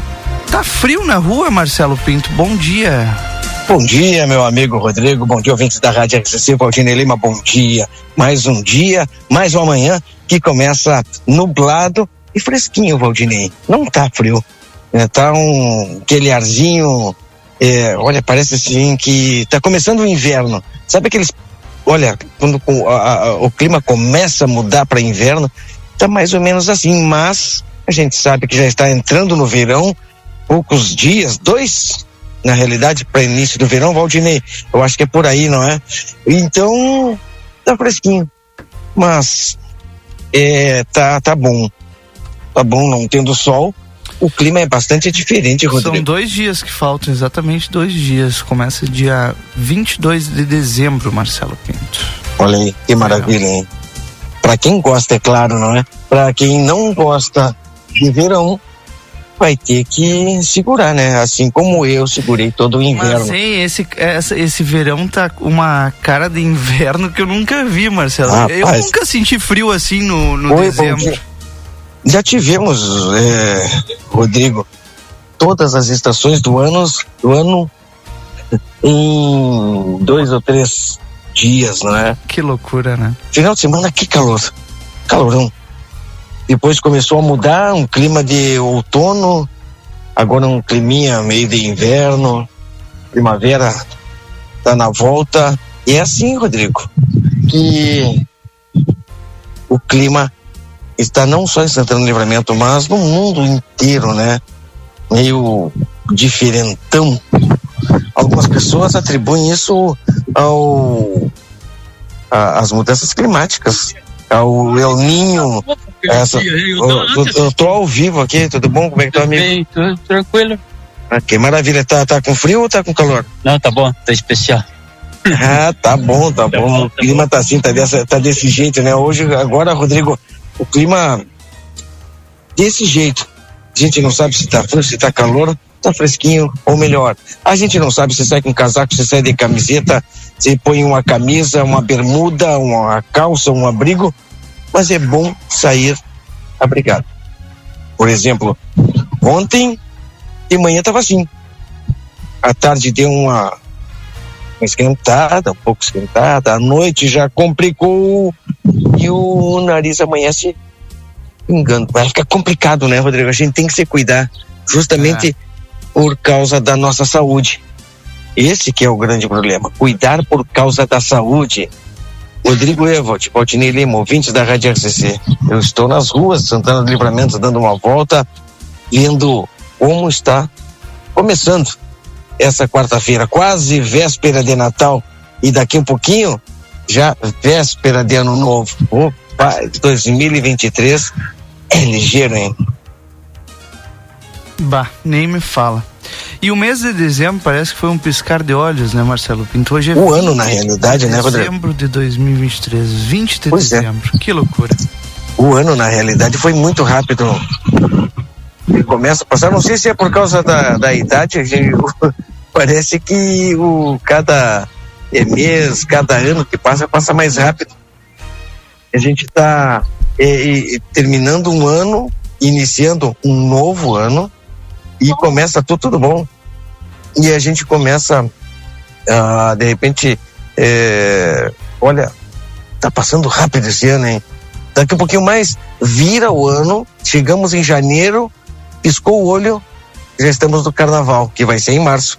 Tá frio na rua, Marcelo Pinto. Bom dia. Bom dia, meu amigo Rodrigo. Bom dia, ouvintes da Rádio RCC. Valdine Lima, bom dia. Mais um dia, mais uma manhã que começa nublado e fresquinho, Valdinei. Não tá frio. É, tá um, aquele arzinho. É, olha, parece assim que tá começando o inverno. Sabe aqueles. Olha, quando o, a, a, o clima começa a mudar para inverno, tá mais ou menos assim, mas a gente sabe que já está entrando no verão, poucos dias, dois, na realidade, para início do verão, Valdinei. Eu acho que é por aí, não é? Então, tá fresquinho. Mas, é, tá, tá bom. Tá bom, não tendo sol. O clima é bastante diferente, Rodrigo. São dois dias que faltam, exatamente dois dias. Começa dia 22 de dezembro, Marcelo Pinto. Olha aí, que maravilha, hein? Pra quem gosta, é claro, não é? Pra quem não gosta de verão, vai ter que segurar, né? Assim como eu segurei todo o inverno. Mas, sim, esse, esse, esse verão tá uma cara de inverno que eu nunca vi, Marcelo. Ah, eu nunca senti frio assim no, no Oi, dezembro. Já tivemos, é, Rodrigo, todas as estações do ano, do ano em dois ou três dias, não é? Que loucura, né? Final de semana, que calor. Calorão. Depois começou a mudar, um clima de outono, agora um climinha meio de inverno, primavera tá na volta. E é assim, Rodrigo, que o clima está não só em Santana do Livramento, mas no mundo inteiro, né? Meio diferentão. Algumas pessoas atribuem isso ao às mudanças climáticas, ao El Ninho, essa, eu, eu, eu, tô ao vivo aqui, tudo bom? Como é que tá, amigo? Bem, tudo tranquilo. Ah, que maravilha. Tá, tá com frio ou tá com calor? Não, tá bom, tá especial. Ah, tá bom, tá, tá bom. bom. Tá o clima bom. tá assim, tá, dessa, tá desse jeito, né? Hoje, agora, Rodrigo, o clima desse jeito. A gente não sabe se tá frio, se tá calor, tá fresquinho ou melhor. A gente não sabe se sai com casaco, se sai de camiseta, se põe uma camisa, uma bermuda, uma calça, um abrigo mas é bom sair abrigado. Por exemplo, ontem de manhã estava assim. À tarde deu uma, uma esquentada, um pouco esquentada, à noite já complicou e o nariz amanhece engano. Vai ficar complicado, né, Rodrigo? A gente tem que se cuidar justamente é. Por causa da nossa saúde. Esse que é o grande problema, cuidar por causa da saúde. Rodrigo Evot, Valtinei Lima, ouvintes da Rádio RCC. Eu estou nas ruas Santana do Livramento dando uma volta, vendo como está começando essa quarta-feira, quase véspera de Natal e daqui um pouquinho já véspera de Ano Novo. Opa, 2023 é ligeiro, hein? Bah, nem me fala. E o mês de dezembro parece que foi um piscar de olhos, né, Marcelo Pinto? Hoje é o ano, na realidade, né, Rodrigo? Dezembro de 2023, 20 de pois é. dezembro. É. Que loucura. O ano, na realidade, foi muito rápido. Ele começa a passar, não sei se é por causa da, da idade, gente, parece que o cada mês, cada ano que passa, passa mais rápido. A gente está é, é, terminando um ano, iniciando um novo ano e começa tudo, tudo bom. E a gente começa, ah, de repente, é, olha, tá passando rápido esse ano, hein? Daqui a pouquinho mais vira o ano, chegamos em janeiro, piscou o olho, já estamos no carnaval, que vai ser em março.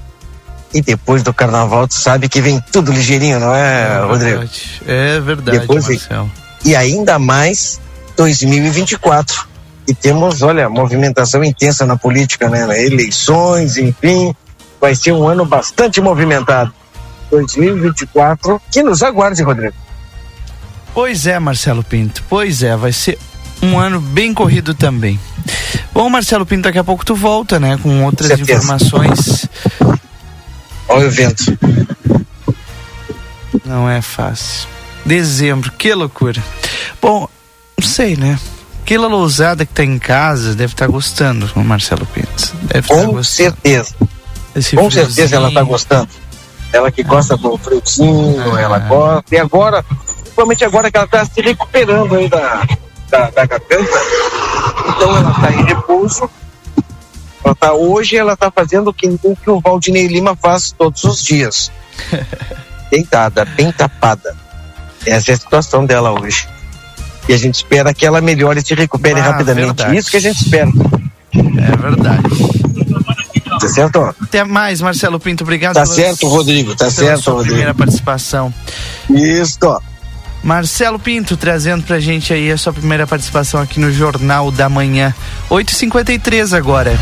E depois do carnaval, tu sabe que vem tudo ligeirinho, não é, É Rodrigo? verdade. É verdade, Depois Marcelo. E ainda mais 2024. E temos, olha, movimentação intensa na política, né? Eleições, enfim. Vai ser um ano bastante movimentado. 2024, que nos aguarde, Rodrigo. Pois é, Marcelo Pinto. Pois é, vai ser um ano bem corrido também. Bom, Marcelo Pinto, daqui a pouco tu volta, né? Com outras informações. Olha o evento. Não é fácil. Dezembro, que loucura. Bom, não sei, né? Aquela lousada que tá em casa deve estar gostando, o Marcelo Pinto. Deve estar Com gostando. certeza. Esse Com certeza friozinho. ela está gostando. Ela que gosta do friozinho, Ah. ela gosta. E agora, principalmente agora que ela está se recuperando aí da, da, da garganta, então ela está em repouso. Ela tá, hoje ela está fazendo o que, o que o Valdinei Lima faz todos os dias. Deitada, bem tapada. Essa é a situação dela hoje. E a gente espera que ela melhore e se recupere Ah, rapidamente. verdade. Isso que a gente espera. É verdade. Tá certo? Até mais, Marcelo Pinto. Obrigado Tá pelas- certo, Rodrigo. Tá certo, sua Rodrigo. primeira participação. Isso. Marcelo Pinto trazendo pra gente aí a sua primeira participação aqui no Jornal da Manhã. 8h53 agora.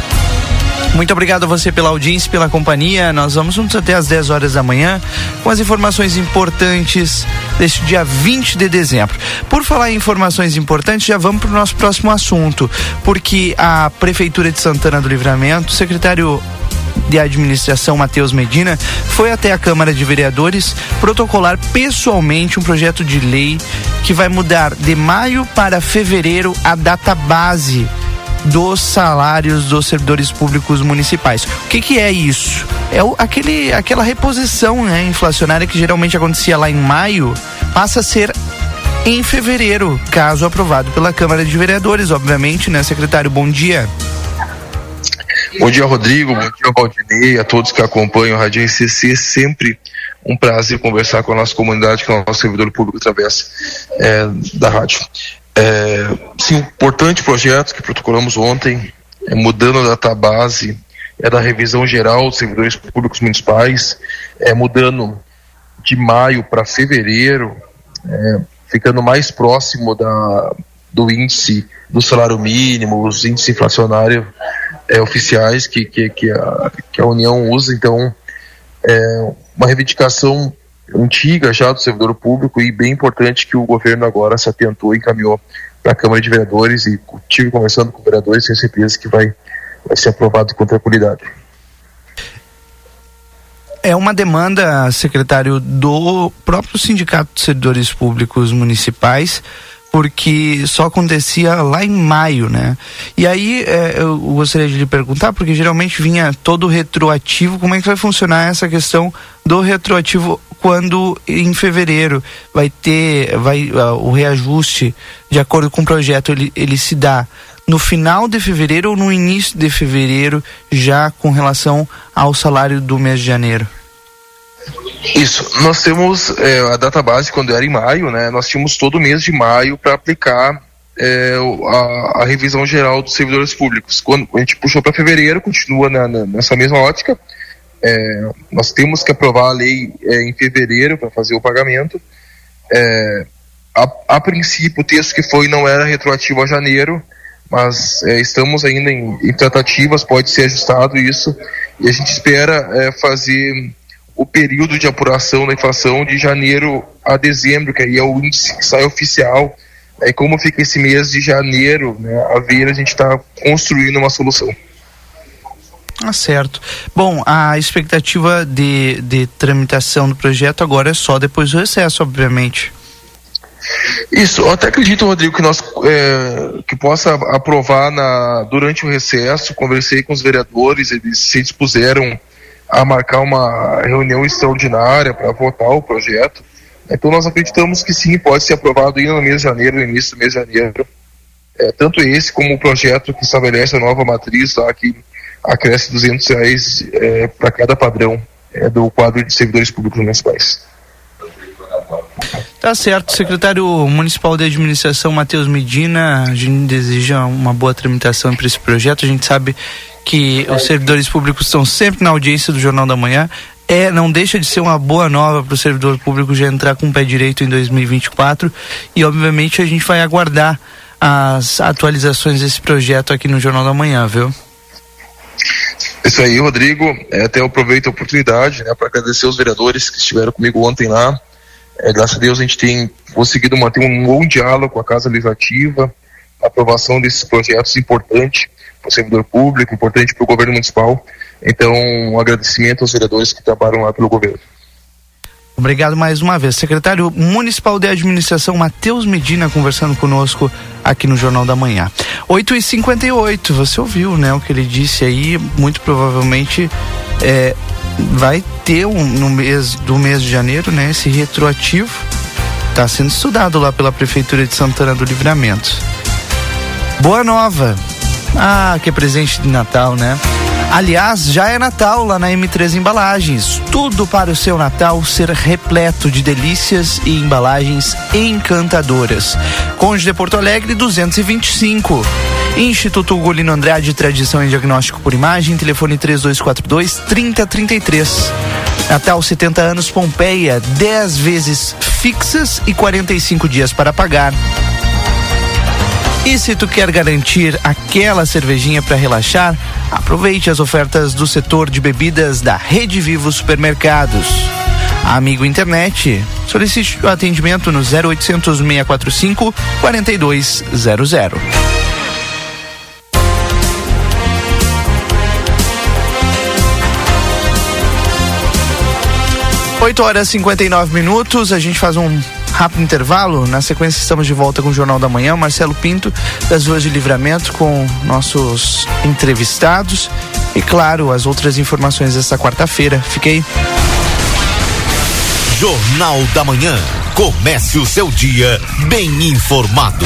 Muito obrigado a você pela audiência, pela companhia. Nós vamos juntos até às 10 horas da manhã com as informações importantes deste dia 20 de dezembro. Por falar em informações importantes, já vamos para o nosso próximo assunto, porque a Prefeitura de Santana do Livramento, o secretário de Administração Matheus Medina foi até a Câmara de Vereadores protocolar pessoalmente um projeto de lei que vai mudar de maio para fevereiro a data base dos salários dos servidores públicos municipais. O que, que é isso? É o, aquele, aquela reposição né, inflacionária que geralmente acontecia lá em maio, passa a ser em fevereiro, caso aprovado pela Câmara de Vereadores, obviamente, né, secretário? Bom dia. Bom dia, Rodrigo. Bom dia, Valdinei, a todos que acompanham a Rádio RCC. Sempre um prazer conversar com a nossa comunidade, com o nosso servidor público através é, da rádio. É, sim, um importante projeto que protocolamos ontem, é, mudando a database é da revisão geral dos servidores públicos municipais, é, mudando de maio para fevereiro, é, ficando mais próximo da, do índice do salário mínimo, os índices inflacionários é, oficiais que, que, que, a, que a União usa. Então, é uma reivindicação antiga já do servidor público e bem importante que o governo agora se atentou e encaminhou para a Câmara de Vereadores e tive conversando com vereadores, tenho certeza que vai, vai ser aprovado com tranquilidade. É uma demanda, secretário, do próprio Sindicato de Servidores Públicos Municipais, porque só acontecia lá em maio, né? E aí é, eu gostaria de lhe perguntar, porque geralmente vinha todo retroativo, como é que vai funcionar essa questão do retroativo quando em fevereiro vai ter vai uh, o reajuste de acordo com o projeto ele, ele se dá no final de fevereiro ou no início de fevereiro já com relação ao salário do mês de janeiro? Isso, nós temos é, a data base quando era em maio, né? Nós tínhamos todo mês de maio para aplicar é, a, a revisão geral dos servidores públicos. Quando a gente puxou para fevereiro, continua na- na- nessa mesma ótica. É, nós temos que aprovar a lei é, em fevereiro para fazer o pagamento. É, a, a princípio, o texto que foi não era retroativo a janeiro, mas é, estamos ainda em, em tratativas, pode ser ajustado isso, e a gente espera é, fazer o período de apuração da inflação de janeiro a dezembro, que aí é o índice que sai oficial. Aí como fica esse mês de janeiro né, a ver, a gente está construindo uma solução. Ah, certo. Bom, a expectativa de, de tramitação do projeto agora é só depois do recesso, obviamente. Isso, eu até acredito, Rodrigo, que nós é, que possa aprovar na, durante o recesso. Conversei com os vereadores, eles se dispuseram a marcar uma reunião extraordinária para votar o projeto. Então nós acreditamos que sim, pode ser aprovado ainda no mês de janeiro, no início do mês de janeiro. É, tanto esse como o projeto que estabelece a nova matriz que acresce 200 reais é, para cada padrão é, do quadro de servidores públicos municipais. Tá certo, secretário municipal de administração Matheus Medina, a gente deseja uma boa tramitação para esse projeto. A gente sabe que os servidores públicos estão sempre na audiência do Jornal da Manhã. É, não deixa de ser uma boa nova para o servidor público já entrar com o pé direito em 2024 e obviamente a gente vai aguardar as atualizações desse projeto aqui no Jornal da Manhã, viu? Isso aí, Rodrigo. É, até eu aproveito a oportunidade né, para agradecer os vereadores que estiveram comigo ontem lá é, graças a Deus a gente tem conseguido manter um bom diálogo com a Casa Legislativa, a aprovação desses projetos importante para o servidor público, importante para o governo municipal. Então, um agradecimento aos vereadores que trabalham lá pelo governo. Obrigado mais uma vez. Secretário Municipal de Administração Matheus Medina conversando conosco aqui no Jornal da Manhã. 8 e 58 você ouviu, né? O que ele disse aí, muito provavelmente é, vai ter um, no mês do mês de janeiro, né, esse retroativo. Está sendo estudado lá pela Prefeitura de Santana do Livramento. Boa nova. Ah, que presente de Natal, né? Aliás, já é Natal lá na M3 Embalagens. Tudo para o seu Natal ser repleto de delícias e embalagens encantadoras. Conde de Porto Alegre 225. Instituto Ugolino Andrade, tradição em diagnóstico por imagem, telefone 3242 3033. Natal 70 anos Pompeia, 10 vezes fixas e 45 dias para pagar. E se tu quer garantir aquela cervejinha para relaxar, aproveite as ofertas do setor de bebidas da Rede Vivo Supermercados. Amigo Internet, solicite o atendimento no 0800 645 4200. 8 horas e 59 minutos, a gente faz um rápido intervalo. Na sequência, estamos de volta com o Jornal da Manhã. Marcelo Pinto, das Ruas de Livramento, com nossos entrevistados. E, claro, as outras informações desta quarta-feira. Fiquei. Jornal da Manhã. Comece o seu dia bem informado.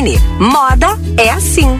Moda é assim.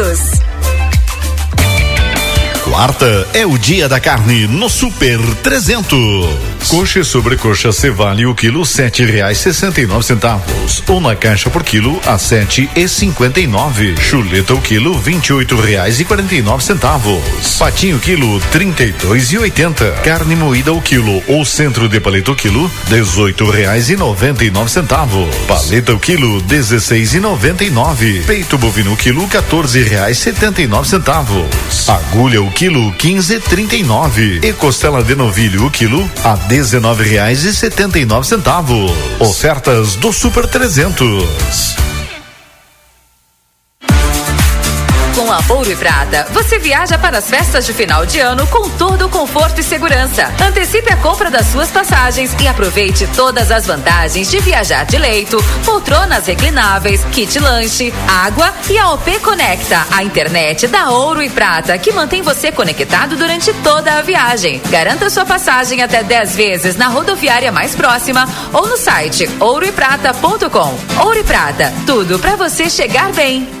todos. Quarta é o dia da carne no Super 300. Coxa e sobrecoxa Cevale o quilo sete reais sessenta e nove centavos ou na caixa por quilo a sete e cinquenta e nove. Chuleta o quilo vinte e oito reais e quarenta e nove centavos. Patinho quilo trinta e dois e oitenta. Carne moída o quilo ou centro de paleta o quilo dezoito reais e noventa e nove centavos. Paleta o quilo dezesseis e noventa e nove. Peito bovino o quilo quatorze reais setenta e nove centavos. Agulha o quilo quinze trinta e nove. E costela de novilho o quilo a dezenove reais e setenta e nove centavos. Ofertas do Super 300. Com a Ouro e Prata, você viaja para as festas de final de ano com todo o conforto e segurança. Antecipe a compra das suas passagens e aproveite todas as vantagens de viajar de leito, poltronas reclináveis, kit lanche, água e a OP Conecta, a internet da Ouro e Prata, que mantém você conectado durante toda a viagem. Garanta sua passagem até 10 vezes na rodoviária mais próxima ou no site ouroeprata.com. Ouro e Prata, tudo para você chegar bem.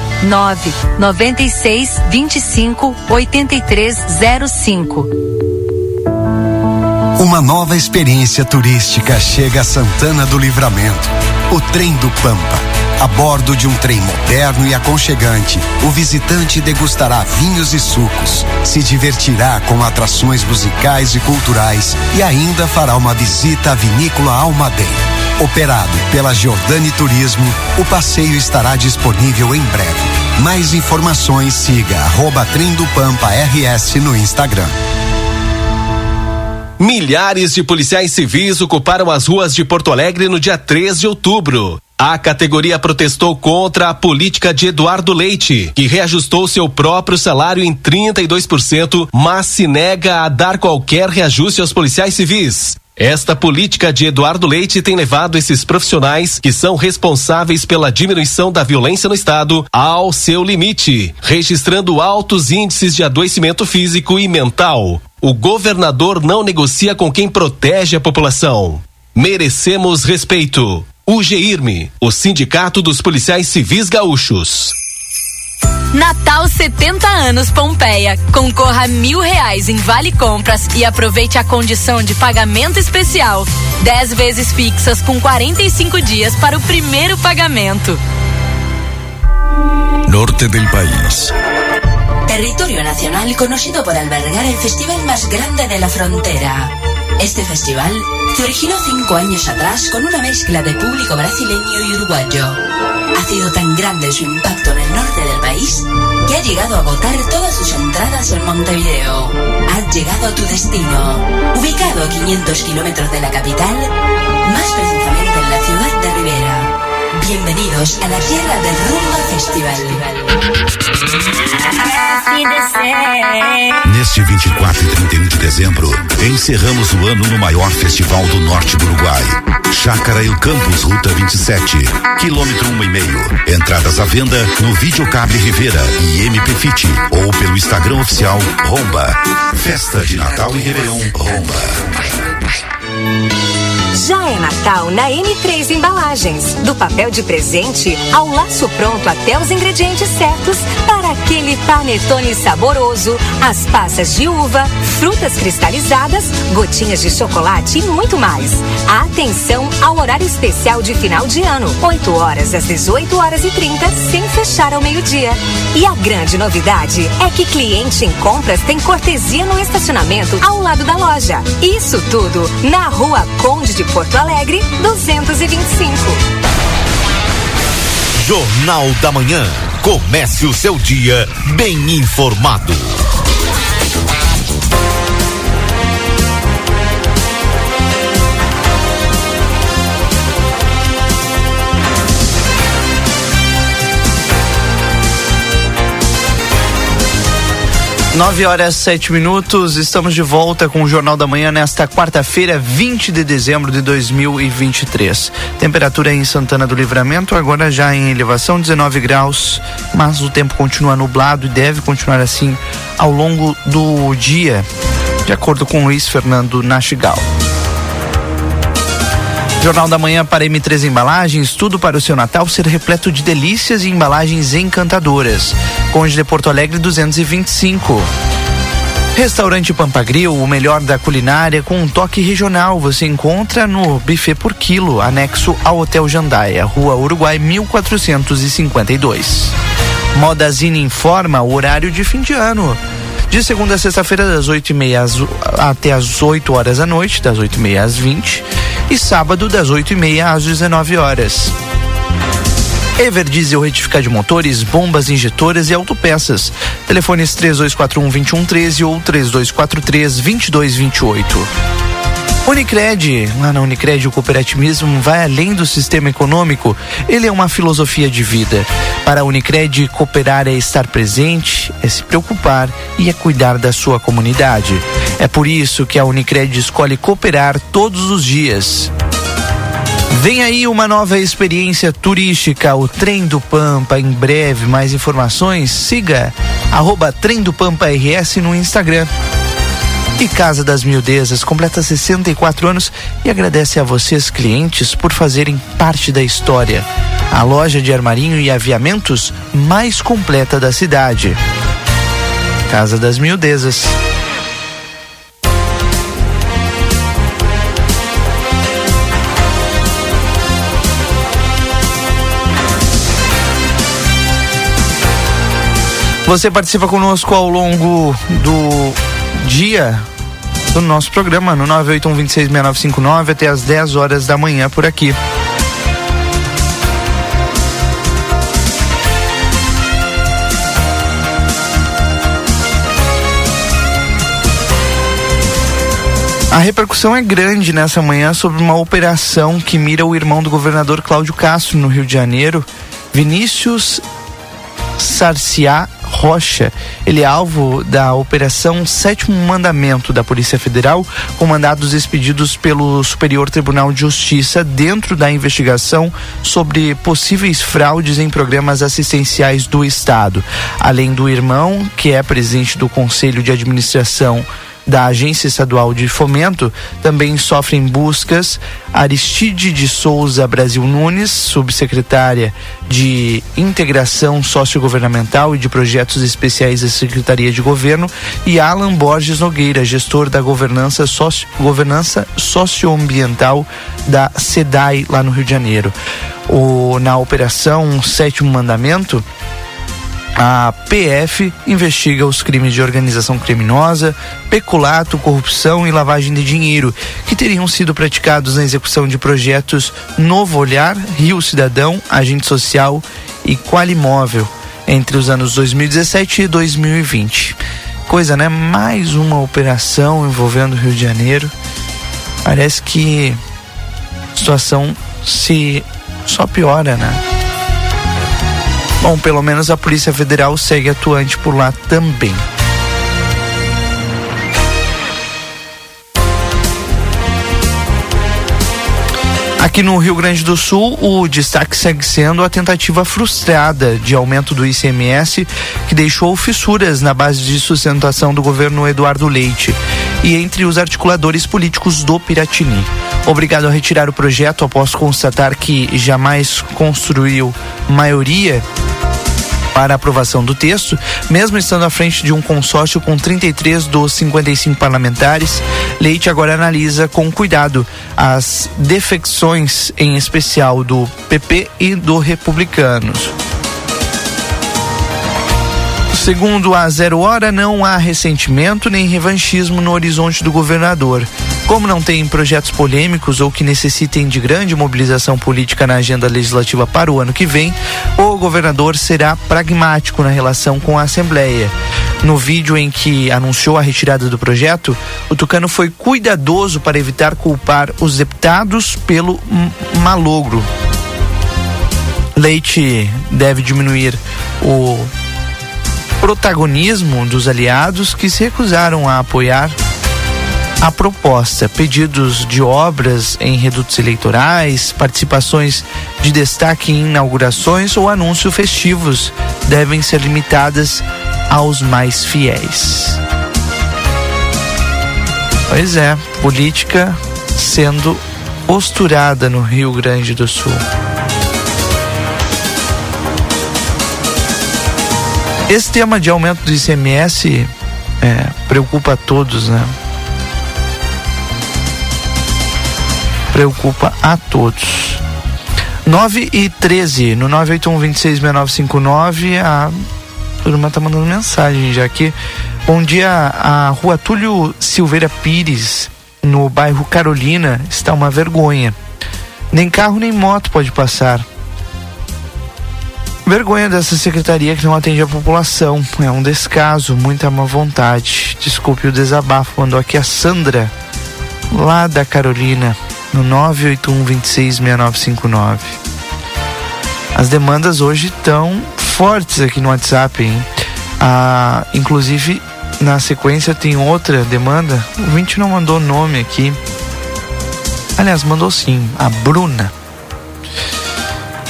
9 96 25 8305. Uma nova experiência turística chega a Santana do Livramento. O trem do Pampa. A bordo de um trem moderno e aconchegante, o visitante degustará vinhos e sucos, se divertirá com atrações musicais e culturais e ainda fará uma visita à vinícola Almadeira. Operado pela Giordani Turismo, o passeio estará disponível em breve. Mais informações siga arroba Pampa RS no Instagram. Milhares de policiais civis ocuparam as ruas de Porto Alegre no dia 3 de outubro. A categoria protestou contra a política de Eduardo Leite, que reajustou seu próprio salário em 32%, mas se nega a dar qualquer reajuste aos policiais civis. Esta política de Eduardo Leite tem levado esses profissionais que são responsáveis pela diminuição da violência no estado ao seu limite, registrando altos índices de adoecimento físico e mental. O governador não negocia com quem protege a população. Merecemos respeito. O GIRME, o Sindicato dos Policiais Civis Gaúchos. Natal 70 anos Pompeia. Concorra a mil reais em Vale Compras e aproveite a condição de pagamento especial. 10 vezes fixas com 45 dias para o primeiro pagamento. Norte del país. Territorio nacional conocido por albergar el festival más grande de la frontera. Este festival se originó cinco años atrás con una mezcla de público brasileño y uruguayo. Ha sido tan grande su impacto en el norte del país que ha llegado a agotar todas sus entradas en Montevideo. Has llegado a tu destino, ubicado a 500 kilómetros de la capital, más precisamente en la ciudad de. Bienvenidos a la tierra del Rumba Festival. Neste 24 e 31 de dezembro, encerramos o ano no maior festival do norte do Uruguai. Chácara El Campus, Ruta 27, quilômetro um e meio. Entradas à venda no Videocable Rivera e MP Fit ou pelo Instagram oficial Romba. Festa de Natal e Réveillon Romba. Já é Natal na M3 Embalagens. Do papel de presente ao laço pronto até os ingredientes certos para aquele panetone saboroso, as passas de uva, frutas cristalizadas, gotinhas de chocolate e muito mais. Atenção ao horário especial de final de ano, 8 horas às 18 horas e 30, sem fechar ao meio-dia. E a grande novidade é que cliente em compras tem cortesia no estacionamento ao lado da loja. Isso tudo na Rua Conde de Porto Alegre, 225. Jornal da Manhã. Comece o seu dia bem informado. Nove horas sete minutos, estamos de volta com o Jornal da Manhã nesta quarta-feira, 20 de dezembro de 2023. Temperatura em Santana do Livramento, agora já em elevação 19 graus, mas o tempo continua nublado e deve continuar assim ao longo do dia, de acordo com Luiz Fernando Nastigal. Jornal da Manhã para M3 Embalagens, tudo para o seu Natal ser repleto de delícias e embalagens encantadoras. Conde de Porto Alegre 225. Restaurante Pampagril, o melhor da culinária com um toque regional. Você encontra no buffet por quilo, anexo ao Hotel Jandaia, Rua Uruguai 1452. Modazine informa o horário de fim de ano. De segunda a sexta-feira, das 8 e meia às, até as 8 horas da noite, das 8 e meia às 20. E sábado, das 8 e meia às 19 horas. Everdiesel retificar de motores, bombas injetoras e autopeças. Telefones 3241 2113 ou 3243 2228. Unicred, lá na Unicred o cooperativismo vai além do sistema econômico, ele é uma filosofia de vida. Para a Unicred, cooperar é estar presente, é se preocupar e é cuidar da sua comunidade. É por isso que a Unicred escolhe cooperar todos os dias. Vem aí uma nova experiência turística, o Trem do Pampa. Em breve, mais informações, siga arroba Trem do Pampa RS no Instagram. E Casa das Miudezas completa 64 anos e agradece a vocês, clientes, por fazerem parte da história. A loja de armarinho e aviamentos mais completa da cidade. Casa das Miudezas. Você participa conosco ao longo do dia do nosso programa no 981266959 até às 10 horas da manhã por aqui. A repercussão é grande nessa manhã sobre uma operação que mira o irmão do governador Cláudio Castro no Rio de Janeiro, Vinícius Sarciá Rocha. Ele é alvo da Operação Sétimo Mandamento da Polícia Federal, com mandados expedidos pelo Superior Tribunal de Justiça dentro da investigação sobre possíveis fraudes em programas assistenciais do Estado. Além do irmão, que é presidente do Conselho de Administração da Agência Estadual de Fomento também sofrem buscas Aristide de Souza Brasil Nunes, subsecretária de Integração Sociogovernamental e de Projetos Especiais da Secretaria de Governo, e Alan Borges Nogueira, gestor da governança, socio, governança socioambiental da SEDAI, lá no Rio de Janeiro. O, na operação Sétimo Mandamento, a PF investiga os crimes de organização criminosa, peculato, corrupção e lavagem de dinheiro que teriam sido praticados na execução de projetos Novo Olhar, Rio Cidadão, Agente Social e Qualimóvel entre os anos 2017 e 2020. Coisa, né? Mais uma operação envolvendo o Rio de Janeiro. Parece que a situação se só piora, né? Bom, pelo menos a Polícia Federal segue atuante por lá também. Aqui no Rio Grande do Sul, o destaque segue sendo a tentativa frustrada de aumento do ICMS, que deixou fissuras na base de sustentação do governo Eduardo Leite e entre os articuladores políticos do Piratini. Obrigado a retirar o projeto após constatar que jamais construiu maioria para aprovação do texto, mesmo estando à frente de um consórcio com 33 dos 55 parlamentares. Leite agora analisa com cuidado as defecções, em especial do PP e do Republicanos. Segundo a Zero Hora, não há ressentimento nem revanchismo no horizonte do governador. Como não tem projetos polêmicos ou que necessitem de grande mobilização política na agenda legislativa para o ano que vem, o governador será pragmático na relação com a Assembleia. No vídeo em que anunciou a retirada do projeto, o Tucano foi cuidadoso para evitar culpar os deputados pelo malogro. Leite deve diminuir o protagonismo dos aliados que se recusaram a apoiar a proposta. Pedidos de obras em redutos eleitorais, participações de destaque em inaugurações ou anúncios festivos devem ser limitadas aos mais fiéis. Pois é, política sendo posturada no Rio Grande do Sul. Esse tema de aumento do ICMS é, preocupa a todos, né? Preocupa a todos. 9 e 13, no 981-266959, a turma tá mandando mensagem já aqui. Bom dia, a rua Túlio Silveira Pires, no bairro Carolina, está uma vergonha. Nem carro nem moto pode passar. Vergonha dessa secretaria que não atende a população. É um descaso, muita má vontade. Desculpe o desabafo. Mandou aqui a Sandra, lá da Carolina, no 981 266959. As demandas hoje estão fortes aqui no WhatsApp, hein? Ah, inclusive, na sequência tem outra demanda. O 20 não mandou nome aqui. Aliás, mandou sim, a Bruna.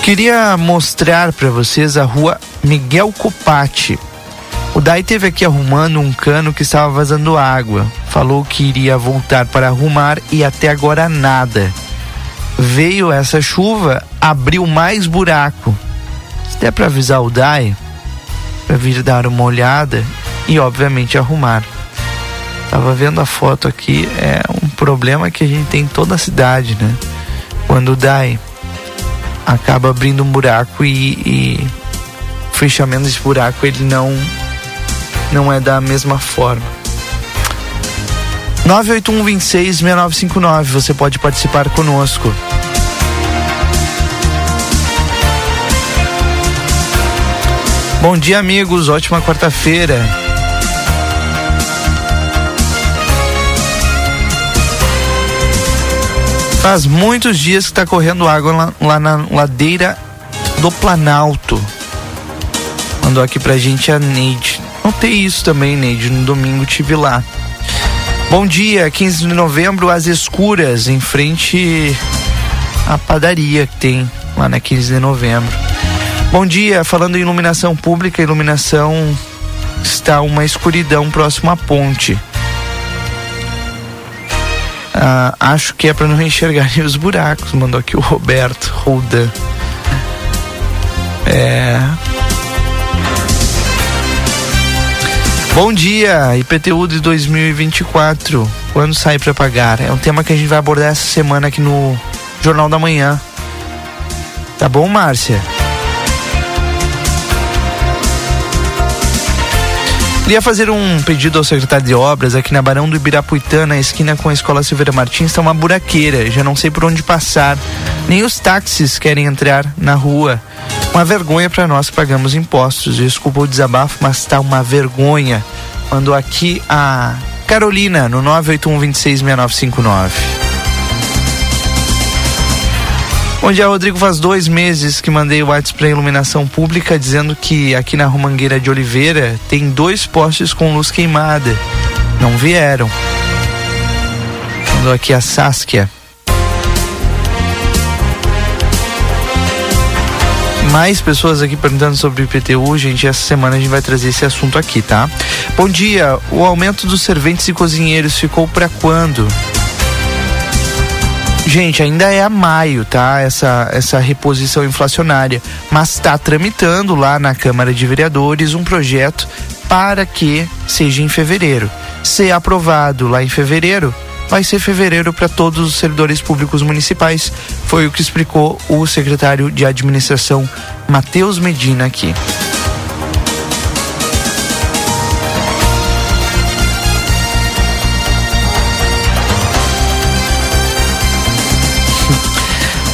Queria mostrar para vocês a rua Miguel Copati. O Dai teve aqui arrumando um cano que estava vazando água. Falou que iria voltar para arrumar e até agora nada. Veio essa chuva, abriu mais buraco. Der para avisar o Dai, para vir dar uma olhada e obviamente arrumar. Tava vendo a foto aqui, é um problema que a gente tem em toda a cidade, né? Quando o Dai acaba abrindo um buraco e, e fechamento desse buraco ele não não é da mesma forma. 981 26 6959, você pode participar conosco. Bom dia, amigos. Ótima quarta-feira. Faz muitos dias que está correndo água lá, lá, na ladeira do Planalto. Mandou aqui pra gente a Neide. Notei isso também, Neide. No domingo tive lá. Bom dia, 15 de novembro, às escuras, em frente à padaria que tem lá na 15 de novembro. Bom dia, falando em iluminação pública, iluminação está uma escuridão próximo à ponte. Ah, acho que é para não enxergarem os buracos, mandou aqui o Roberto Roldan. É. Bom dia, IPTU de 2024. Quando sai para pagar? É um tema que a gente vai abordar essa semana aqui no Jornal da Manhã. Tá bom, Márcia? Queria fazer um pedido ao secretário de obras aqui na Barão do Ibirapuitã, na esquina com a Escola Silveira Martins, está uma buraqueira, já não sei por onde passar. Nem os táxis querem entrar na rua. Uma vergonha para nós que pagamos impostos. Desculpa o desabafo, mas está uma vergonha. Mandou aqui a Carolina no 981 266959. Bom dia, Rodrigo. Faz dois meses que mandei o WhatsApp para iluminação pública dizendo que aqui na Romangueira de Oliveira tem dois postes com luz queimada. Não vieram. Mandou aqui a Saskia. mais pessoas aqui perguntando sobre o IPTU, gente. Essa semana a gente vai trazer esse assunto aqui, tá? Bom dia. O aumento dos serventes e cozinheiros ficou para quando? Gente, ainda é a maio, tá? Essa, essa reposição inflacionária. Mas está tramitando lá na Câmara de Vereadores um projeto para que seja em fevereiro. Se aprovado lá em fevereiro, vai ser fevereiro para todos os servidores públicos municipais. Foi o que explicou o secretário de administração Matheus Medina aqui.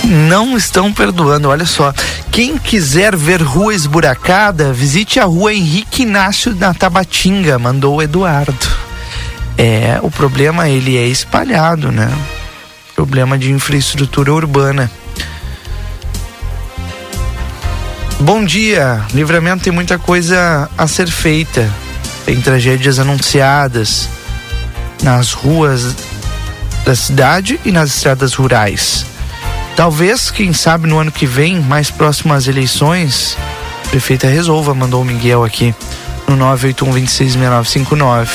Não estão perdoando. Olha só, quem quiser ver rua esburacada, visite a rua Henrique Inácio na Tabatinga, mandou o Eduardo. É, o problema ele é espalhado, né? Problema de infraestrutura urbana. Bom dia, Livramento tem muita coisa a ser feita. Tem tragédias anunciadas nas ruas da cidade e nas estradas rurais. Talvez, quem sabe, no ano que vem, mais próximo às eleições, a prefeita resolva, mandou o Miguel aqui no 981 266959.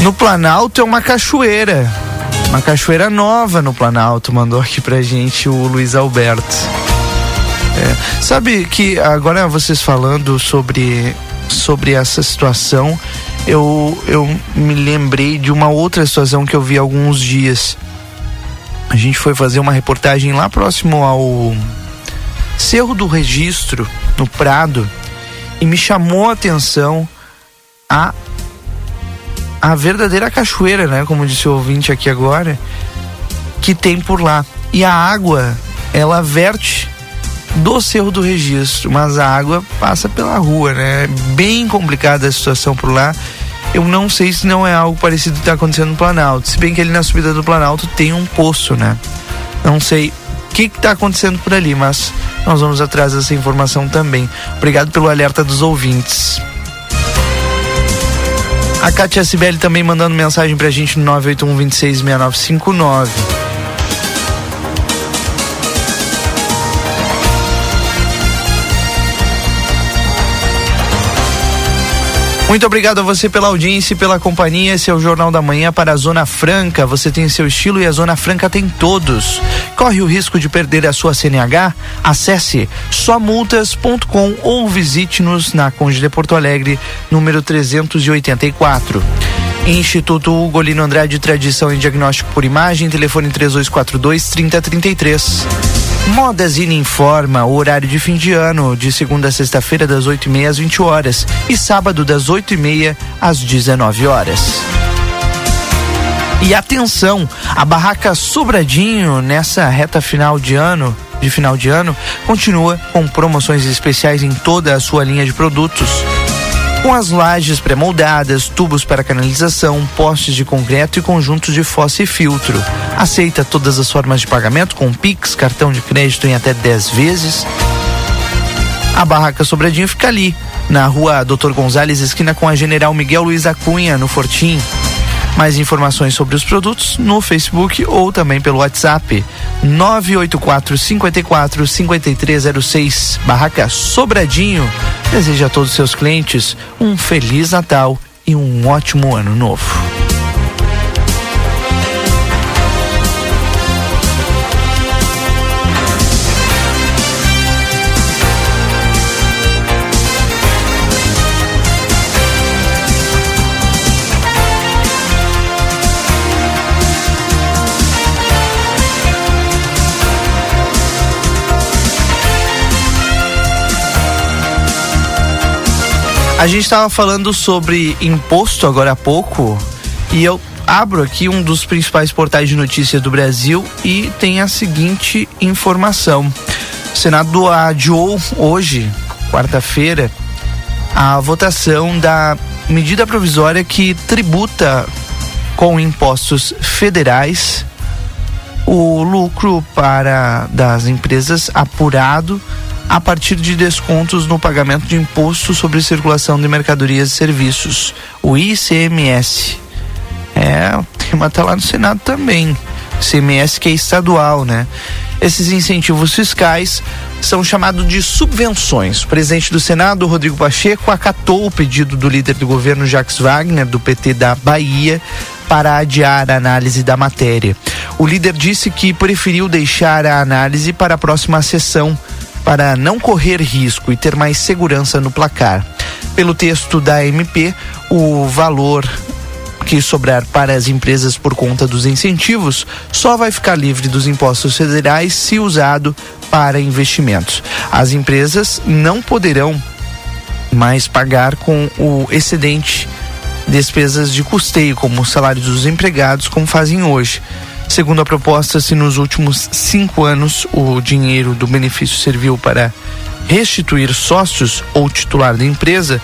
No Planalto é uma cachoeira. Uma cachoeira nova no Planalto, mandou aqui pra gente o Luiz Alberto. É, sabe que agora vocês falando sobre, sobre essa situação, eu, eu me lembrei de uma outra situação que eu vi alguns dias. A gente foi fazer uma reportagem lá próximo ao Cerro do Registro, no Prado, e me chamou a atenção a a verdadeira cachoeira, né, como disse o ouvinte aqui agora, que tem por lá. E a água, ela verte do Cerro do Registro, mas a água passa pela rua, né? É bem complicada a situação por lá. Eu não sei se não é algo parecido que está acontecendo no Planalto. Se bem que ali na subida do Planalto tem um poço, né? Não sei o que está acontecendo por ali, mas nós vamos atrás dessa informação também. Obrigado pelo alerta dos ouvintes. A Kátia Sibeli também mandando mensagem pra gente no 981 266959. Muito obrigado a você pela audiência e pela companhia. Esse é o Jornal da Manhã para a Zona Franca. Você tem seu estilo e a Zona Franca tem todos. Corre o risco de perder a sua CNH? Acesse somultas.com ou visite-nos na Conde de Porto Alegre, número 384. Instituto Ugolino Andrade Tradição em Diagnóstico por Imagem, telefone 3242 3033. Modazine informa o horário de fim de ano, de segunda a sexta-feira, das 8h30 às 20 horas e sábado, das 8h30 às 19 horas. E atenção, a barraca Sobradinho nessa reta final de ano, de final de ano, continua com promoções especiais em toda a sua linha de produtos com as lajes pré-moldadas, tubos para canalização, postes de concreto e conjuntos de fossa e filtro. Aceita todas as formas de pagamento com Pix, cartão de crédito em até 10 vezes. A barraca Sobradinho fica ali, na rua Doutor Gonzalez, esquina com a General Miguel Luiz Acunha, no Fortim. Mais informações sobre os produtos no Facebook ou também pelo WhatsApp 984 54 5306 Barraca Sobradinho. Deseja a todos os seus clientes um feliz Natal e um ótimo ano novo. A gente estava falando sobre imposto agora há pouco e eu abro aqui um dos principais portais de notícias do Brasil e tem a seguinte informação. O Senado adiou hoje, quarta-feira, a votação da medida provisória que tributa com impostos federais o lucro para das empresas apurado a partir de descontos no pagamento de imposto sobre circulação de mercadorias e serviços, o ICMS. É, o tema está lá no Senado também. ICMS que é estadual, né? Esses incentivos fiscais são chamados de subvenções. O presidente do Senado, Rodrigo Pacheco, acatou o pedido do líder do governo, Jacques Wagner, do PT da Bahia, para adiar a análise da matéria. O líder disse que preferiu deixar a análise para a próxima sessão para não correr risco e ter mais segurança no placar. Pelo texto da MP, o valor que sobrar para as empresas por conta dos incentivos só vai ficar livre dos impostos federais se usado para investimentos. As empresas não poderão mais pagar com o excedente despesas de custeio, como o salário dos empregados, como fazem hoje. Segundo a proposta, se nos últimos cinco anos o dinheiro do benefício serviu para restituir sócios ou titular da empresa,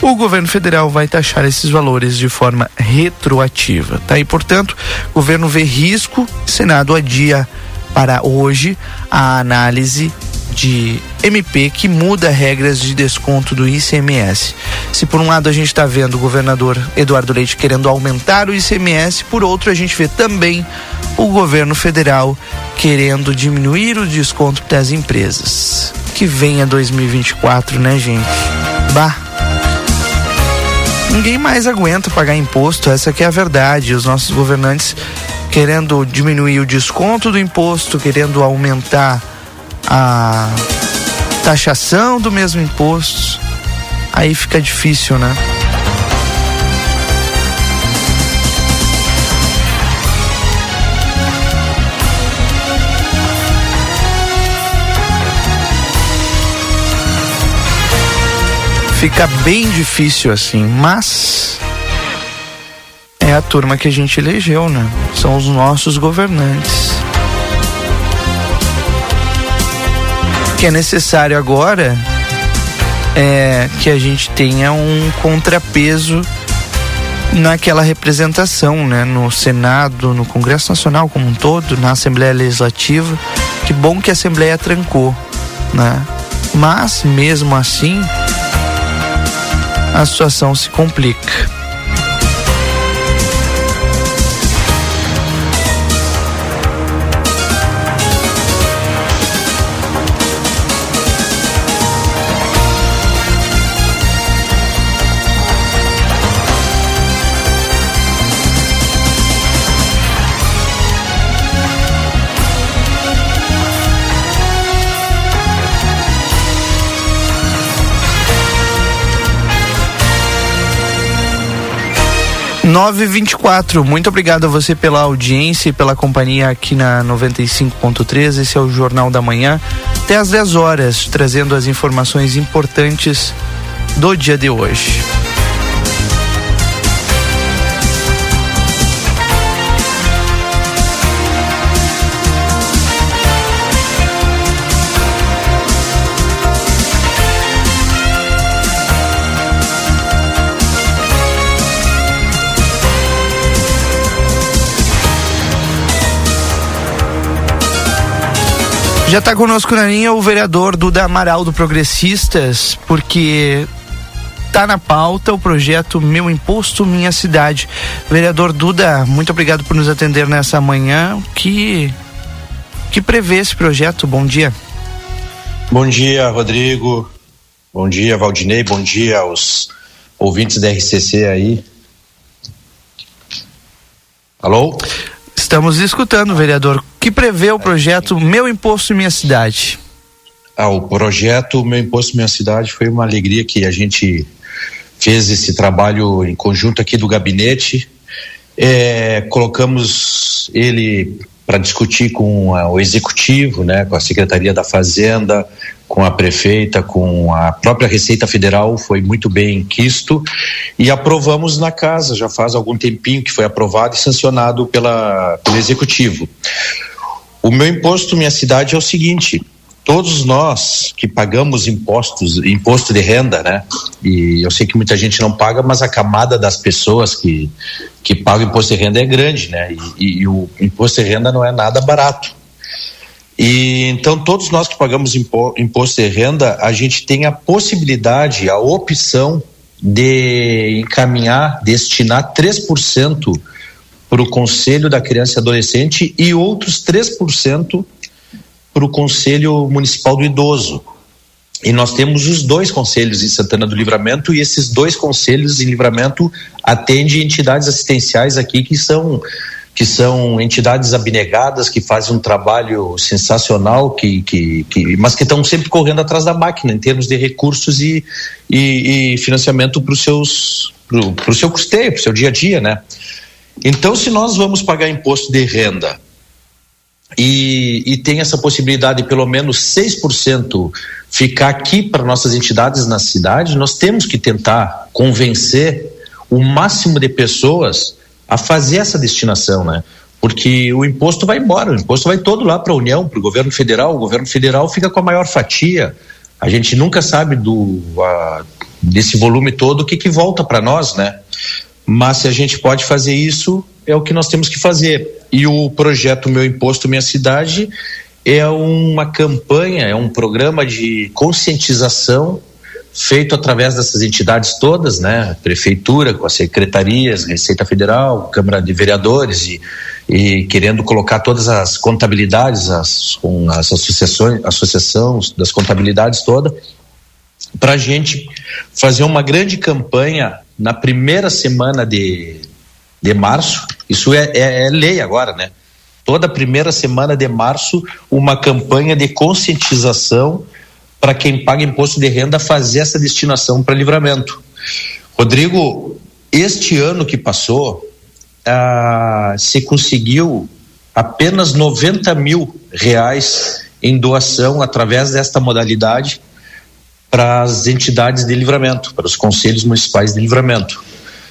o governo federal vai taxar esses valores de forma retroativa. Tá? E, portanto, o governo vê risco, Senado adia para hoje a análise de MP que muda regras de desconto do ICMS. Se por um lado a gente está vendo o governador Eduardo Leite querendo aumentar o ICMS, por outro a gente vê também o governo federal querendo diminuir o desconto das empresas. Que venha 2024, né, gente? Bah. Ninguém mais aguenta pagar imposto, essa que é a verdade. Os nossos governantes querendo diminuir o desconto do imposto, querendo aumentar a taxação do mesmo imposto. Aí fica difícil, né? fica bem difícil assim, mas é a turma que a gente elegeu, né? São os nossos governantes. Que é necessário agora é que a gente tenha um contrapeso naquela representação, né? No Senado, no Congresso Nacional como um todo, na Assembleia Legislativa. Que bom que a Assembleia trancou, né? Mas mesmo assim, a situação se complica. Nove vinte Muito obrigado a você pela audiência e pela companhia aqui na 95.3. Esse é o Jornal da Manhã. Até às 10 horas, trazendo as informações importantes do dia de hoje. Já está conosco na linha o vereador Duda Amaral do Progressistas, porque está na pauta o projeto Meu Imposto Minha Cidade. Vereador Duda, muito obrigado por nos atender nessa manhã. Que que prevê esse projeto? Bom dia. Bom dia, Rodrigo. Bom dia, Valdinei. Bom dia aos ouvintes da RCC aí. Alô? Estamos escutando, vereador. Que prevê o projeto Meu Imposto Minha Cidade? Ah, o projeto Meu Imposto Minha Cidade foi uma alegria que a gente fez esse trabalho em conjunto aqui do gabinete. É, colocamos ele para discutir com a, o executivo, né, com a Secretaria da Fazenda, com a prefeita, com a própria Receita Federal, foi muito bem quisto e aprovamos na casa, já faz algum tempinho que foi aprovado e sancionado pela, pelo executivo. O meu imposto, minha cidade é o seguinte: todos nós que pagamos impostos, imposto de renda, né? E eu sei que muita gente não paga, mas a camada das pessoas que, que pagam imposto de renda é grande, né? E, e o imposto de renda não é nada barato. E então todos nós que pagamos impo, imposto de renda, a gente tem a possibilidade, a opção de encaminhar, destinar 3% para o Conselho da Criança e Adolescente e outros 3% para o Conselho Municipal do Idoso. E nós temos os dois conselhos em Santana do Livramento e esses dois conselhos em Livramento atendem entidades assistenciais aqui que são que são entidades abnegadas que fazem um trabalho sensacional, que, que, que mas que estão sempre correndo atrás da máquina em termos de recursos e, e, e financiamento para o seus para o seu custeio, para o seu dia a dia, né? Então, se nós vamos pagar imposto de renda e, e tem essa possibilidade de pelo menos 6% ficar aqui para nossas entidades na cidade, nós temos que tentar convencer o máximo de pessoas a fazer essa destinação, né? Porque o imposto vai embora, o imposto vai todo lá para a União, para o governo federal, o governo federal fica com a maior fatia. A gente nunca sabe do a, desse volume todo o que, que volta para nós, né? Mas se a gente pode fazer isso, é o que nós temos que fazer. E o projeto Meu Imposto Minha Cidade é uma campanha, é um programa de conscientização feito através dessas entidades todas, né? Prefeitura, com as secretarias, Receita Federal, Câmara de Vereadores e, e querendo colocar todas as contabilidades, as, com as associações, associações das contabilidades todas, para a gente fazer uma grande campanha na primeira semana de, de março. Isso é, é, é lei agora, né? Toda primeira semana de março, uma campanha de conscientização para quem paga imposto de renda fazer essa destinação para livramento. Rodrigo, este ano que passou, ah, se conseguiu apenas 90 mil reais em doação através desta modalidade para as entidades de livramento, para os conselhos municipais de livramento.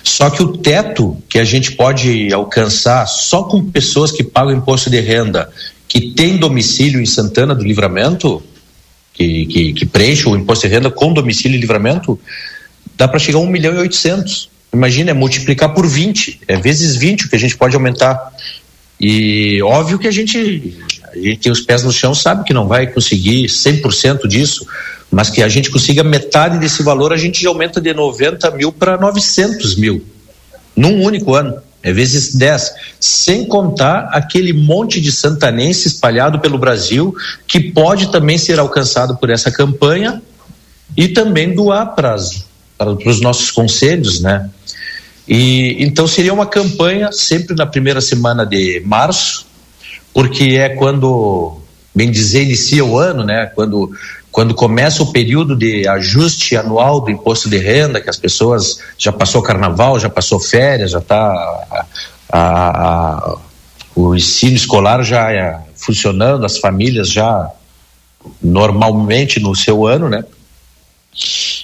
Só que o teto que a gente pode alcançar só com pessoas que pagam imposto de renda, que têm domicílio em Santana do Livramento, que, que, que preenche o imposto de renda com domicílio e livramento, dá para chegar a 1 milhão e 800. Imagina, é multiplicar por 20, é vezes 20 o que a gente pode aumentar. E óbvio que a gente, a gente tem os pés no chão, sabe que não vai conseguir 100% disso, mas que a gente consiga metade desse valor, a gente aumenta de 90 mil para 900 mil, num único ano é vezes 10, sem contar aquele monte de santanense espalhado pelo Brasil que pode também ser alcançado por essa campanha e também doar para, para os nossos conselhos, né? E então seria uma campanha sempre na primeira semana de março, porque é quando, bem dizer, inicia o ano, né? Quando quando começa o período de ajuste anual do imposto de renda, que as pessoas já passou carnaval, já passou férias, já está o ensino escolar já é funcionando, as famílias já normalmente no seu ano, né?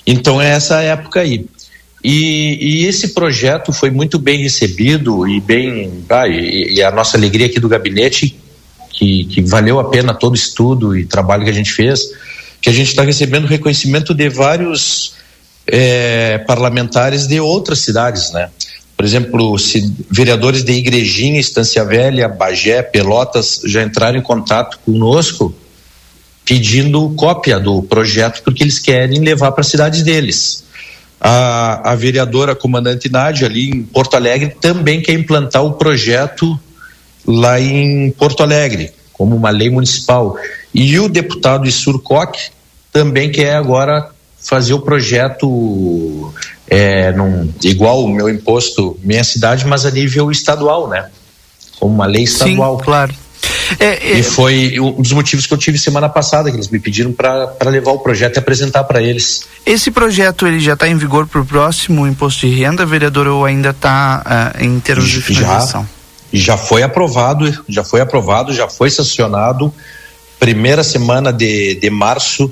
Então é essa época aí. E, e esse projeto foi muito bem recebido e bem ah, e, e, a nossa alegria aqui do gabinete que, que valeu a pena todo estudo e trabalho que a gente fez que a gente está recebendo reconhecimento de vários é, parlamentares de outras cidades, né? Por exemplo, se vereadores de Igrejinha, Estância Velha, Bagé, Pelotas já entraram em contato conosco pedindo cópia do projeto porque eles querem levar para a cidade deles. A, a vereadora comandante Nádia ali em Porto Alegre também quer implantar o projeto lá em Porto Alegre como uma lei municipal. E o deputado Isur Koch também quer agora fazer o projeto é, num, igual o meu imposto, minha cidade, mas a nível estadual, né? Como uma lei estadual. Sim, claro. É, é... E foi um dos motivos que eu tive semana passada, que eles me pediram para levar o projeto e apresentar para eles. Esse projeto ele já está em vigor para o próximo imposto de renda, vereador, ou ainda está uh, em termos de finalização? Já já foi aprovado, já foi aprovado, já foi sancionado. Primeira semana de, de março,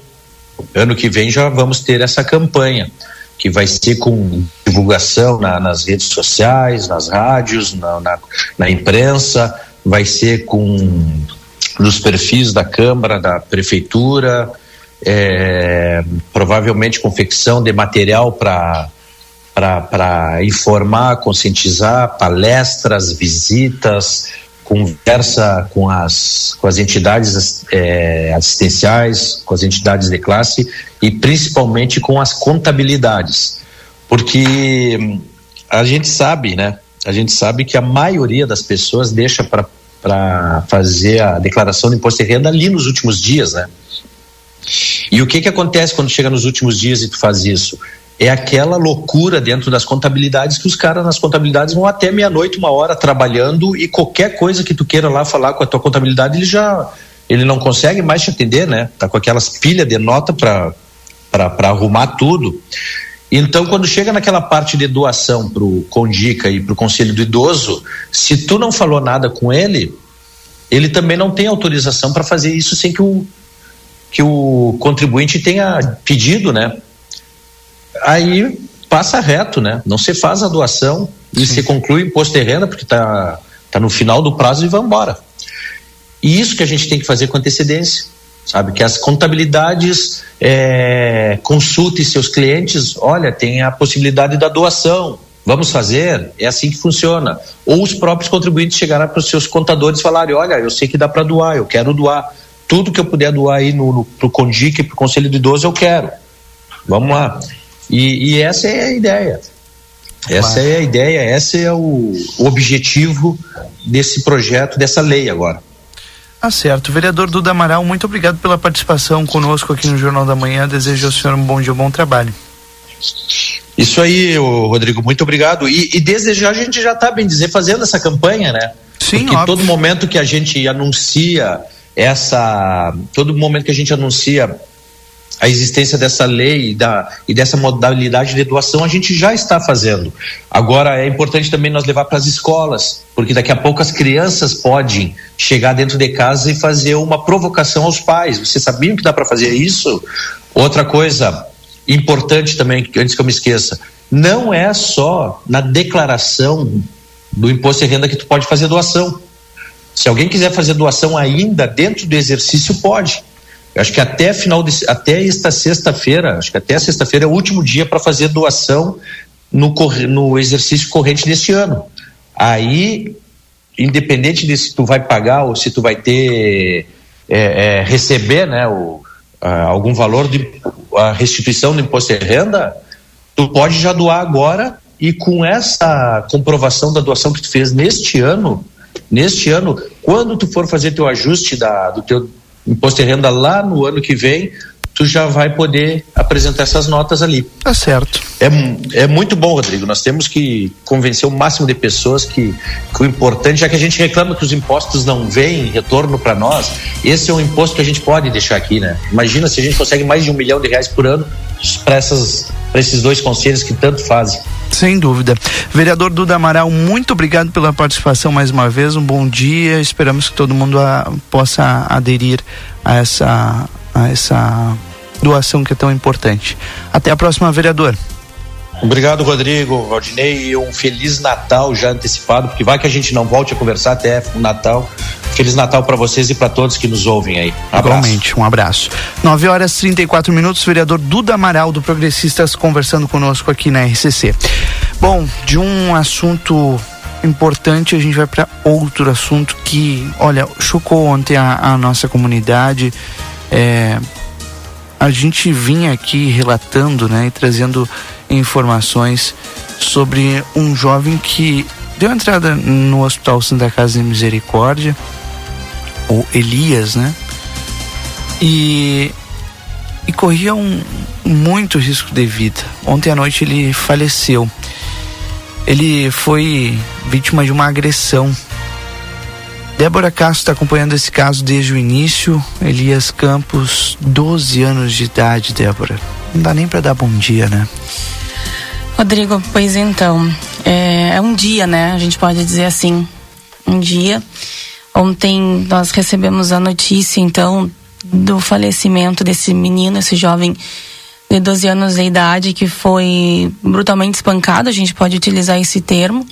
ano que vem, já vamos ter essa campanha, que vai ser com divulgação na, nas redes sociais, nas rádios, na, na, na imprensa, vai ser com nos perfis da Câmara, da Prefeitura, é, provavelmente confecção de material para para informar, conscientizar, palestras, visitas, conversa com as, com as entidades é, assistenciais, com as entidades de classe e principalmente com as contabilidades. Porque a gente sabe, né? A gente sabe que a maioria das pessoas deixa para para fazer a declaração do imposto de renda ali nos últimos dias, né? E o que que acontece quando chega nos últimos dias e tu faz isso? É aquela loucura dentro das contabilidades que os caras nas contabilidades vão até meia-noite, uma hora trabalhando e qualquer coisa que tu queira lá falar com a tua contabilidade, ele já ele não consegue mais te atender, né? Tá com aquelas pilhas de nota para para arrumar tudo. Então, quando chega naquela parte de doação para o Condica e para o Conselho do Idoso, se tu não falou nada com ele, ele também não tem autorização para fazer isso sem que o, que o contribuinte tenha pedido, né? Aí passa reto, né? Não se faz a doação e se conclui o imposto de renda porque está tá no final do prazo e vai embora. E isso que a gente tem que fazer com antecedência sabe? Que as contabilidades é, consultem seus clientes, olha, tem a possibilidade da doação, vamos fazer, é assim que funciona. Ou os próprios contribuintes chegarem para os seus contadores e falarem, olha, eu sei que dá para doar, eu quero doar. Tudo que eu puder doar aí no, no, pro Condic, pro Conselho de Idoso, eu quero. Vamos lá. E, e essa é a ideia. Essa é a ideia, esse é o, objetivo desse projeto, dessa lei agora. Tá certo. Vereador Duda Amaral, muito obrigado pela participação conosco aqui no Jornal da Manhã. Desejo ao senhor um bom dia, um bom trabalho. Isso aí, Rodrigo, muito obrigado. E, e desde já a gente já está, bem dizer, fazendo essa campanha, né? Sim, Porque óbvio. todo momento que a gente anuncia essa. Todo momento que a gente anuncia a existência dessa lei e, da, e dessa modalidade de doação a gente já está fazendo. Agora é importante também nós levar para as escolas, porque daqui a pouco as crianças podem chegar dentro de casa e fazer uma provocação aos pais. Vocês sabiam que dá para fazer isso? Outra coisa importante também, antes que eu me esqueça, não é só na declaração do imposto de renda que tu pode fazer doação. Se alguém quiser fazer doação ainda dentro do exercício, pode. Eu acho que até final de, até esta sexta-feira, acho que até sexta-feira é o último dia para fazer doação no, no exercício corrente deste ano. Aí, independente de se tu vai pagar ou se tu vai ter é, é, receber, né, o, a, algum valor de a restituição do imposto de renda, tu pode já doar agora e com essa comprovação da doação que tu fez neste ano, neste ano, quando tu for fazer teu ajuste da, do teu imposto de renda lá no ano que vem, tu já vai poder apresentar essas notas ali. Tá certo. É, é muito bom, Rodrigo. Nós temos que convencer o máximo de pessoas que, que o importante, já que a gente reclama que os impostos não vêm retorno para nós, esse é um imposto que a gente pode deixar aqui, né? Imagina se a gente consegue mais de um milhão de reais por ano para esses dois conselhos que tanto fazem. Sem dúvida. Vereador Duda Amaral, muito obrigado pela participação mais uma vez. Um bom dia. Esperamos que todo mundo a, possa aderir a essa, a essa doação que é tão importante. Até a próxima, vereador. Obrigado, Rodrigo, Valdinei, e um Feliz Natal já antecipado, porque vai que a gente não volte a conversar até o Natal. Feliz Natal para vocês e para todos que nos ouvem aí. Um Igualmente, um abraço. 9 horas e 34 minutos, vereador Duda Amaral, do Progressistas, conversando conosco aqui na RCC. Bom, de um assunto importante, a gente vai para outro assunto que, olha, chocou ontem a, a nossa comunidade. É, a gente vinha aqui relatando, né, e trazendo informações sobre um jovem que deu entrada no Hospital Santa Casa de Misericórdia, ou Elias, né? E, e corria um muito risco de vida. Ontem à noite ele faleceu. Ele foi vítima de uma agressão. Débora Castro está acompanhando esse caso desde o início. Elias Campos, 12 anos de idade, Débora. Não dá nem para dar bom dia, né? Rodrigo, pois então, é, é, um dia, né? A gente pode dizer assim, um dia. Ontem nós recebemos a notícia, então, do falecimento desse menino, esse jovem de 12 anos de idade que foi brutalmente espancado, a gente pode utilizar esse termo,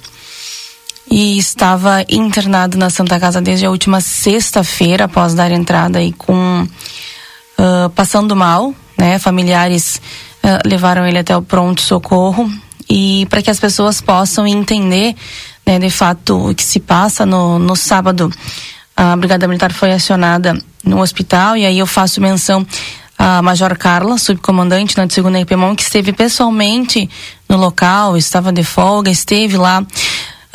e estava internado na Santa Casa desde a última sexta-feira, após dar entrada aí com uh, passando mal, né? Familiares Uh, levaram ele até o pronto socorro e para que as pessoas possam entender né, de fato o que se passa no, no sábado a brigada militar foi acionada no hospital e aí eu faço menção a Major Carla, subcomandante na segunda IPMON, que esteve pessoalmente no local, estava de folga, esteve lá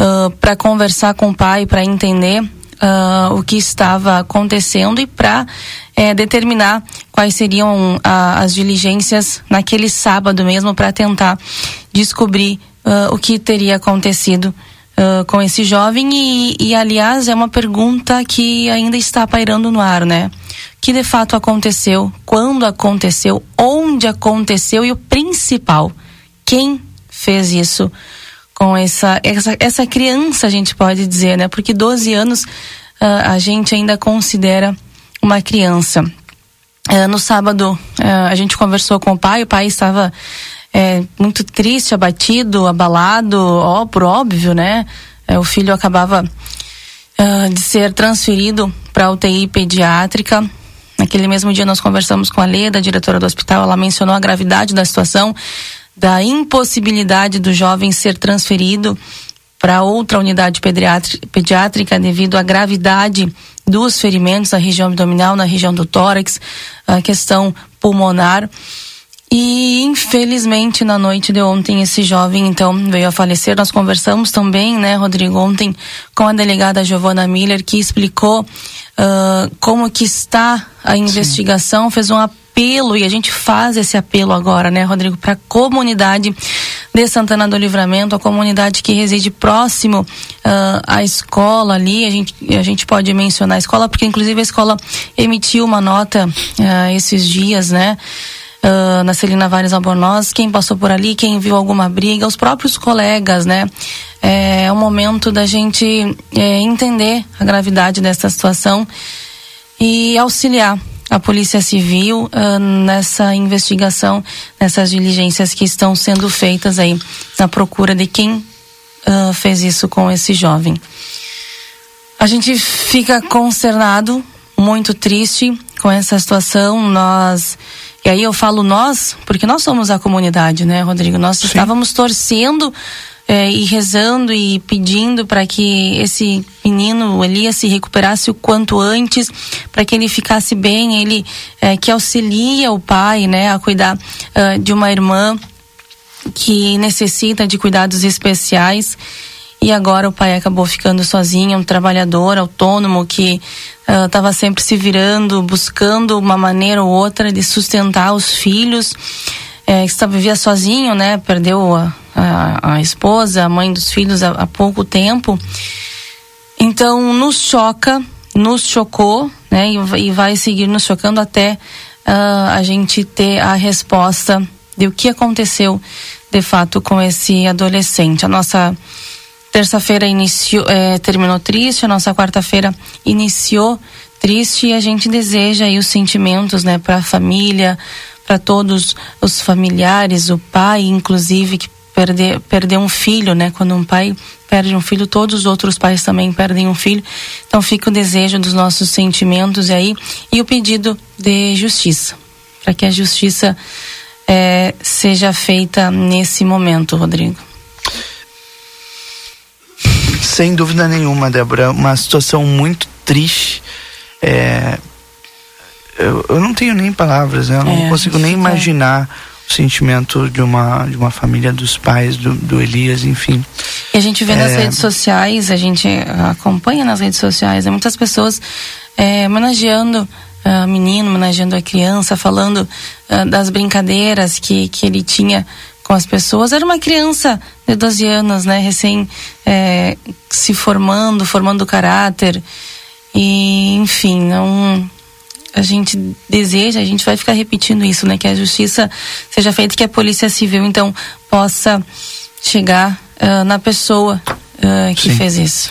uh, para conversar com o pai, para entender uh, o que estava acontecendo e para é, determinar quais seriam as diligências naquele sábado mesmo para tentar descobrir o que teria acontecido com esse jovem. E, e, aliás, é uma pergunta que ainda está pairando no ar, né? Que de fato aconteceu, quando aconteceu, onde aconteceu e o principal, quem fez isso com essa, essa, essa criança, a gente pode dizer, né? Porque 12 anos uh, a gente ainda considera uma criança. Uh, no sábado, uh, a gente conversou com o pai, o pai estava é, muito triste, abatido, abalado, ó, por óbvio, né? É, o filho acabava de ser transferido para UTI pediátrica. Naquele mesmo dia nós conversamos com a Leda, diretora do hospital, ela mencionou a gravidade da situação, da impossibilidade do jovem ser transferido para outra unidade pediátrica devido à gravidade dos ferimentos na região abdominal, na região do tórax, a questão pulmonar. E infelizmente na noite de ontem esse jovem então veio a falecer. Nós conversamos também, né, Rodrigo, ontem com a delegada Giovana Miller que explicou uh, como que está a investigação, Sim. fez um apelo e a gente faz esse apelo agora, né, Rodrigo, para a comunidade de Santana do Livramento, a comunidade que reside próximo uh, à escola ali. A gente, a gente pode mencionar a escola porque inclusive a escola emitiu uma nota uh, esses dias, né? uh, na Celina Vares Albornoz, quem passou por ali, quem viu alguma briga, os próprios colegas, né? É, é o momento da gente é, entender a gravidade dessa situação e auxiliar a Polícia Civil uh, nessa investigação, nessas diligências que estão sendo feitas aí na procura de quem uh, fez isso com esse jovem. A gente fica concernado, muito triste com essa situação. Nós e aí eu falo nós, porque nós somos a comunidade, né, Rodrigo? Nós Sim. estávamos torcendo é, e rezando e pedindo para que esse menino Elias se recuperasse o quanto antes, para que ele ficasse bem, ele é, que auxilia o pai, né, a cuidar uh, de uma irmã que necessita de cuidados especiais e agora o pai acabou ficando sozinho, um trabalhador autônomo que estava uh, sempre se virando, buscando uma maneira ou outra de sustentar os filhos. É, que vivia sozinho, né? Perdeu a, a, a, esposa, a mãe dos filhos há, há pouco tempo. Então nos choca, nos chocou, né? E, e vai seguir nos chocando até uh, a gente ter a resposta de o que aconteceu de fato com esse adolescente. A nossa terça-feira é, terminou triste, a nossa quarta-feira iniciou triste e a gente deseja aí os sentimentos, né, para a família, para todos os familiares, o pai, inclusive, que perder, perdeu um filho, né? Quando um pai perde um filho, todos os outros pais também perdem um filho. Então fica o desejo dos nossos sentimentos aí e o pedido de justiça, para que a justiça é, seja feita nesse momento, Rodrigo. Sem dúvida nenhuma, Débora. Uma situação muito triste. É, eu, eu, não tenho nem palavras, né? Eu não é, consigo nem imaginar o sentimento de uma, de uma família dos pais do, do Elias, enfim. E a gente vê é... nas redes sociais, a gente acompanha nas redes sociais, né? muitas pessoas é, homenageando o uh, menino, homenageando a criança, falando uh, das brincadeiras que, que ele tinha com as pessoas. Era uma criança de 12 anos, né? Recém é, se formando, formando caráter. E, enfim, não. A gente deseja, a gente vai ficar repetindo isso, né? Que a justiça seja feita, que a polícia civil, então, possa chegar uh, na pessoa uh, que Sim. fez isso.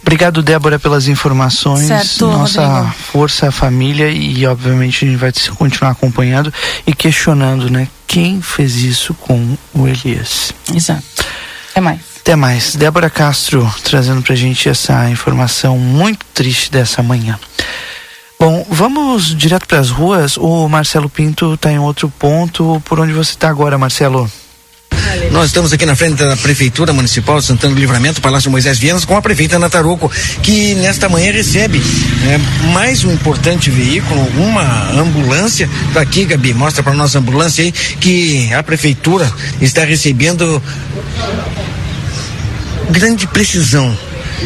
Obrigado, Débora, pelas informações. Certo, Nossa Rodrigo. força, família e, obviamente, a gente vai continuar acompanhando e questionando, né? Quem fez isso com o Elias? Exato. Até mais. Até mais. Débora Castro trazendo pra gente essa informação muito triste dessa manhã. Bom, vamos direto para as ruas. O Marcelo Pinto está em outro ponto. Por onde você está agora, Marcelo? Nós estamos aqui na frente da Prefeitura Municipal de Santana do Livramento, Palácio Moisés Vienas, com a prefeita Ana Taruco, que nesta manhã recebe né, mais um importante veículo, uma ambulância. Tá aqui, Gabi, mostra para nós a ambulância aí, que a Prefeitura está recebendo grande precisão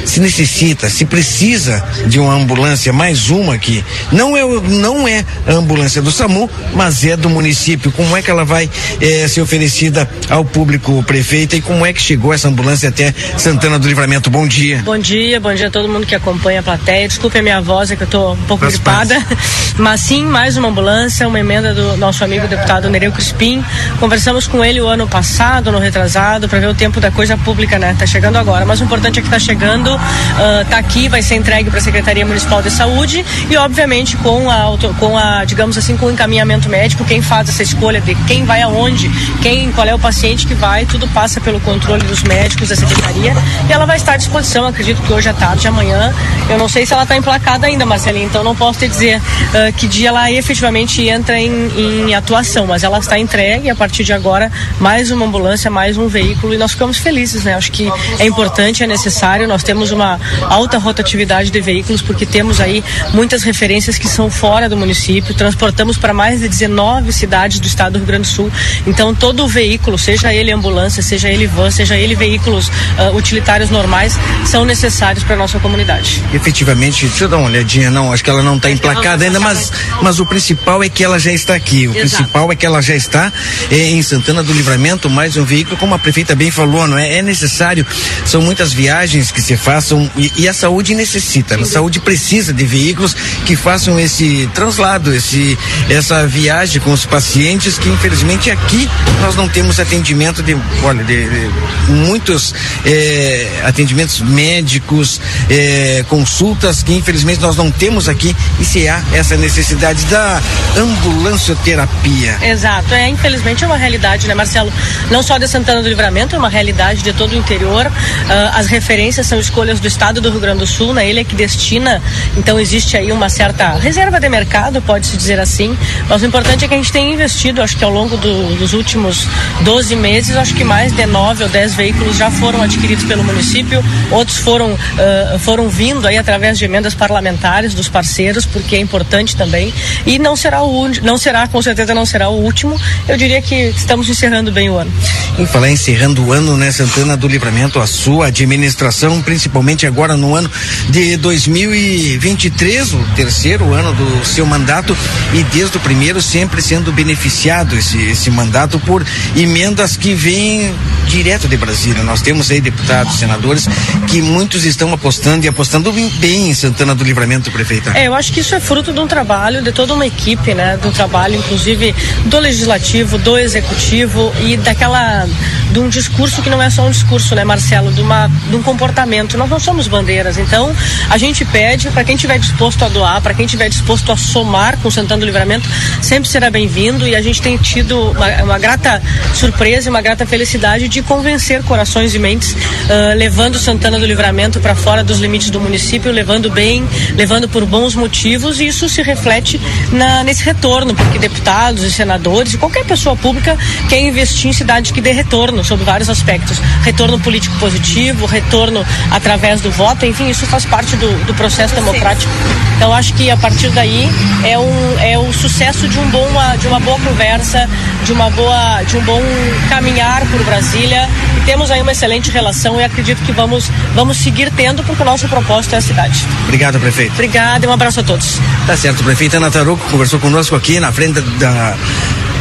se necessita, se precisa de uma ambulância, mais uma aqui. Não é, não é a ambulância do SAMU, mas é do município. Como é que ela vai eh, ser oferecida ao público prefeito e como é que chegou essa ambulância até Santana do Livramento? Bom dia. Bom dia, bom dia a todo mundo que acompanha a plateia. Desculpe a minha voz, é que eu tô um pouco gripada. Mas sim, mais uma ambulância, uma emenda do nosso amigo deputado Nereu Crispim. Conversamos com ele o ano passado, no retrasado, para ver o tempo da coisa pública, né? Tá chegando agora. Mas o importante é que tá chegando, uh, tá aqui, vai ser entregue para a Secretaria Municipal de Saúde e, obviamente, com a, com a, digamos assim, com o encaminhamento médico, quem faz essa escolha de quem vai aonde, quem, qual é o paciente que vai, tudo passa pelo controle dos médicos da Secretaria e ela vai estar à disposição, acredito que hoje à tarde, amanhã. Eu não sei se ela está emplacada ainda, Marcelinha, então não posso te dizer uh, que dia ela efetivamente entra em, em atuação, mas ela está entregue a partir de agora mais uma ambulância, mais um veículo e nós ficamos felizes, né? Acho que é importante, é necessário. Nós temos uma alta rotatividade de veículos porque temos aí muitas referências que são fora do município. Transportamos para mais de 19 cidades do estado do Rio Grande do Sul. Então todo o veículo, seja ele ambulância, seja ele van, seja ele veículos uh, utilitários normais, são necessários para a nossa comunidade. Efetivamente, deixa eu dar uma olhadinha, não, acho que ela não está emplacada ainda, mas, mas o principal é que ela já está aqui. O Exato. principal é que ela já está eh, em Santana do Livramento, mais um veículo, como a prefeita bem falou, não é? É necessário, são muitas viagens que se façam e, e a saúde necessita, a saúde precisa de veículos que façam esse translado, esse, essa viagem com os pacientes que infelizmente aqui nós não temos atendimento de, olha, de, de muitos eh, atendimentos médicos, eh, consultas que infelizmente nós não temos aqui e se há essa necessidade da ambulancioterapia. Exato, é infelizmente é uma realidade, né, Marcelo? Não só de Santana do Livramento, é uma realidade de todo o interior. Ah, as referências são escolhas do estado do Rio Grande do Sul, né? Ele é que destina, então existe aí uma certa reserva de mercado, pode-se dizer assim. Mas o importante é que a gente tem investido, acho que ao longo do- dos últimos 12 meses, acho que mais de 9 ou 10 veículos já foram adquiridos pelo município, outros foram, ah, foram vindo aí através de emendas parlamentares dos parceiros, porque é importante também. E não será o não será, com certeza não será o último. Eu diria que estamos encerrando bem o ano. Em falar encerrando o ano, né, Santana do Livramento, a sua administração, principalmente agora no ano de 2023, o terceiro ano do seu mandato, e desde o primeiro sempre sendo beneficiado esse, esse mandato por emendas que vêm direto de Brasília. Nós temos aí deputados, senadores, que muitos estão apostando e apostando bem em Santana do Livramento, prefeita. É, eu acho que isso é fruto de um trabalho de toda uma equipe, né? Do trabalho, inclusive, do legislativo, do executivo e daquela. de um discurso que não é só um discurso, né, Marcelo? De, uma, de um comportamento. Nós não somos bandeiras. Então, a gente pede para quem estiver disposto a doar, para quem estiver disposto a somar com o Santana do Livramento, sempre será bem-vindo e a gente tem tido uma, uma grata surpresa e uma grata felicidade de convencer corações e mentes, ah, levando Santana do Livramento para fora dos limites do município, levando bem, levando por bons motivos, e isso se reflete na, nesse retorno, porque deputados e senadores e qualquer pessoa pública quer investir em cidade que dê retorno sobre vários aspectos. Retorno político positivo, retorno através do voto, enfim, isso faz parte do, do processo democrático. Então acho que a partir daí é, um, é o sucesso de, um bom, de uma boa conversa, de, uma boa, de um bom caminhar por Brasília e temos aí uma excelente relação e acredito que vamos, vamos seguir tendo porque o nosso propósito é a cidade. Obrigado, prefeito. Obrigada e um abraço a todos. Tá certo, prefeita Ana Taruco conversou conosco aqui na frente da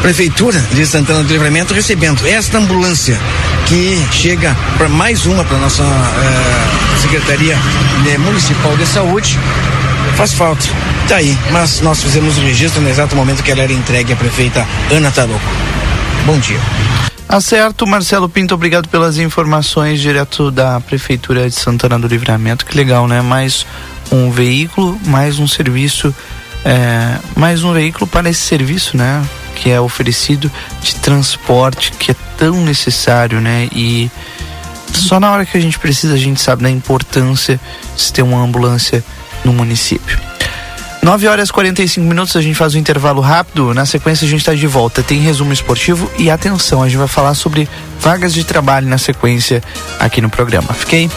Prefeitura de Santana do Livramento, recebendo esta ambulância que chega para mais uma para nossa eh, Secretaria né, Municipal de Saúde. Faz falta, tá aí, mas nós fizemos o registro no exato momento que ela era entregue à prefeita Ana Taruco. Bom dia. Acerto, Marcelo Pinto, obrigado pelas informações direto da Prefeitura de Santana do Livramento. Que legal, né? Mais um veículo, mais um serviço, é, mais um veículo para esse serviço, né? Que é oferecido de transporte, que é tão necessário, né? E só na hora que a gente precisa, a gente sabe da importância de ter uma ambulância no município. 9 horas e 45 minutos, a gente faz um intervalo rápido. Na sequência, a gente está de volta. Tem resumo esportivo e atenção, a gente vai falar sobre vagas de trabalho na sequência aqui no programa. Fiquei.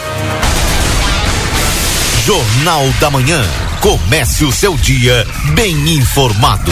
Jornal da Manhã. Comece o seu dia bem informado.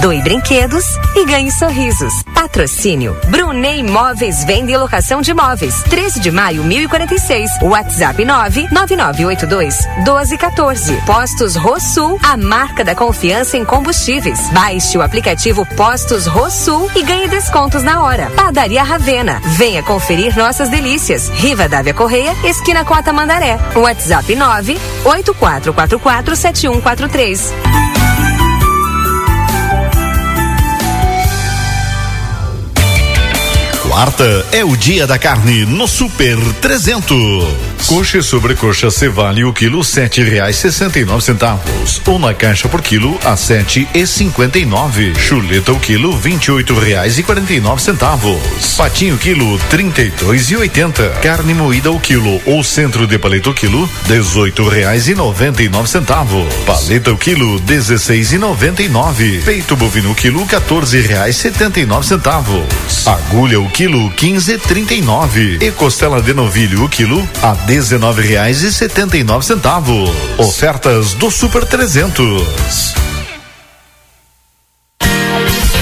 doe brinquedos e ganhe sorrisos. Patrocínio Brunei Imóveis Venda e Locação de Imóveis. 13 de maio, 1046. WhatsApp 99982 1214. Postos Rosul, a marca da confiança em combustíveis. Baixe o aplicativo Postos Rosul e ganhe descontos na hora. Padaria Ravena. Venha conferir nossas delícias. Riva Dávia Correia, esquina com a Tamandaré. WhatsApp 98444 Quarta é o dia da carne no Super 300. Coxa e sobrecoxa Cevale o quilo sete reais sessenta e nove centavos. Uma caixa por quilo a sete e cinquenta e nove. Chuleta o quilo vinte e oito reais e quarenta e nove centavos. Patinho quilo trinta e dois e oitenta. Carne moída o quilo ou centro de paleta o quilo dezoito reais e noventa e nove centavos. Paleta o quilo dezesseis e noventa e nove. Peito bovino o quilo quatorze reais setenta e nove centavos. Agulha o quilo quinze e trinta e nove. E costela de novilho o quilo a nove centavos. Ofertas do Super 300.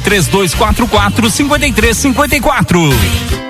3244 5354.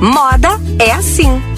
Moda é assim.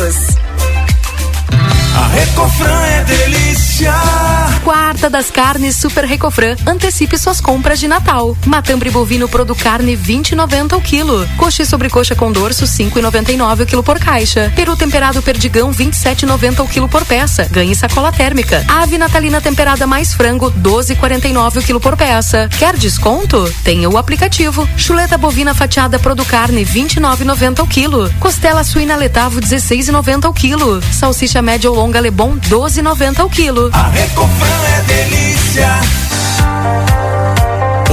News. A Recofran é delícia. Quarta das carnes Super Recofran. Antecipe suas compras de Natal. Matambre bovino Producarne 20,90 o quilo. Coxa e sobrecoxa com dorso 5,99 o quilo por caixa. Peru temperado perdigão 27,90 o quilo por peça. Ganhe sacola térmica. Ave natalina temperada mais frango 12,49 o quilo por peça. Quer desconto? Tenha o aplicativo. Chuleta bovina fatiada Producarne 29,90 o quilo. Costela suína letavo 16,90 o quilo. Salsicha média ou longa Lebon 12,90 o quilo. A Recofran é delícia.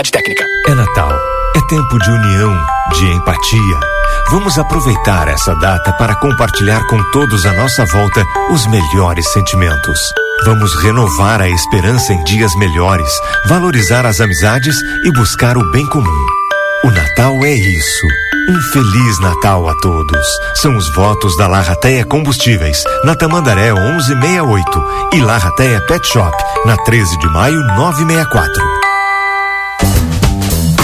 técnica. É Natal. É tempo de união, de empatia. Vamos aproveitar essa data para compartilhar com todos à nossa volta os melhores sentimentos. Vamos renovar a esperança em dias melhores, valorizar as amizades e buscar o bem comum. O Natal é isso. Um Feliz Natal a todos. São os votos da Larrateia Combustíveis, na Tamandaré 1168 e Larrateia Pet Shop, na 13 de maio 964.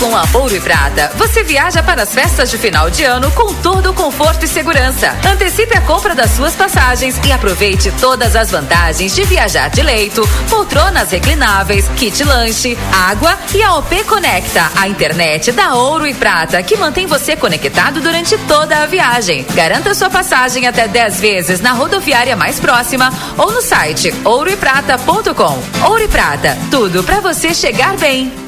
Com a Ouro e Prata, você viaja para as festas de final de ano com todo o conforto e segurança. Antecipe a compra das suas passagens e aproveite todas as vantagens de viajar de leito, poltronas reclináveis, kit lanche, água e a OP Conecta, a internet da Ouro e Prata, que mantém você conectado durante toda a viagem. Garanta sua passagem até 10 vezes na rodoviária mais próxima ou no site ouroeprata.com. Ouro e Prata, tudo para você chegar bem.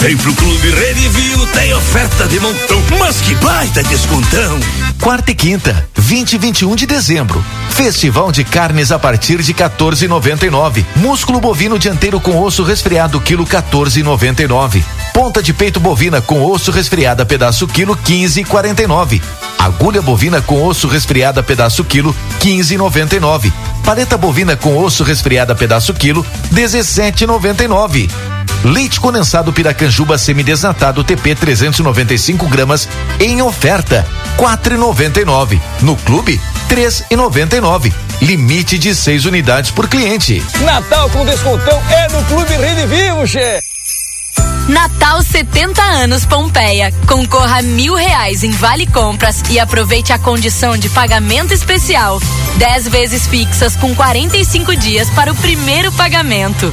Vem pro Clube Redivio, tem oferta de montão, mas que baita descontão! Quarta e quinta, 20 e 21 de dezembro. Festival de carnes a partir de 14,99. Músculo bovino dianteiro com osso resfriado, quilo 14,99. Ponta de peito bovina com osso resfriada, pedaço quilo 15,49. Agulha bovina com osso resfriada, pedaço quilo 15,99. Paleta bovina com osso resfriada, pedaço quilo 17,99. Leite condensado Piracanjuba semidesnatado TP 395 gramas em oferta 4,99. No clube 3,99. Limite de seis unidades por cliente. Natal com descontão é no Clube Rede Vivo, che. Natal 70 anos Pompeia. Concorra a mil reais em vale compras e aproveite a condição de pagamento especial. 10 vezes fixas com 45 dias para o primeiro pagamento.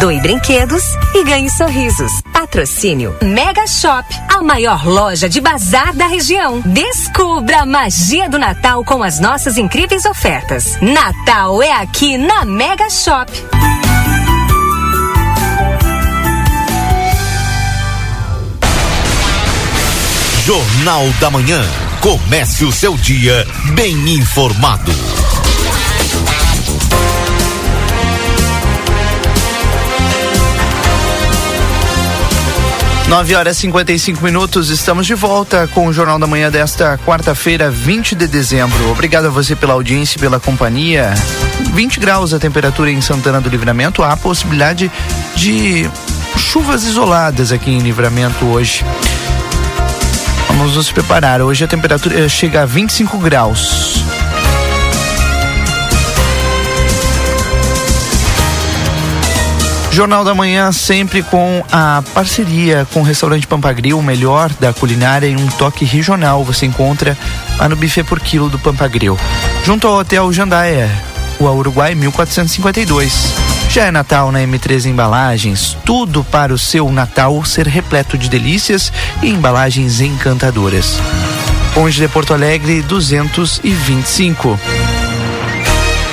doe brinquedos e ganhe sorrisos. Patrocínio Mega Shop, a maior loja de bazar da região. Descubra a magia do Natal com as nossas incríveis ofertas. Natal é aqui na Mega Shop. Jornal da Manhã. Comece o seu dia bem informado. 9 horas e 55 minutos, estamos de volta com o Jornal da Manhã desta quarta-feira, 20 de dezembro. Obrigado a você pela audiência e pela companhia. 20 graus a temperatura em Santana do Livramento. Há possibilidade de chuvas isoladas aqui em Livramento hoje. Vamos nos preparar. Hoje a temperatura chega a 25 graus. Jornal da Manhã sempre com a parceria com o restaurante Pampagril, o melhor da culinária em um toque regional. Você encontra lá no buffet por quilo do Pampagril. Junto ao Hotel Jandaia, Rua Uruguai 1452. Já é Natal na M3 Embalagens, tudo para o seu Natal ser repleto de delícias e embalagens encantadoras. Ponte de Porto Alegre 225.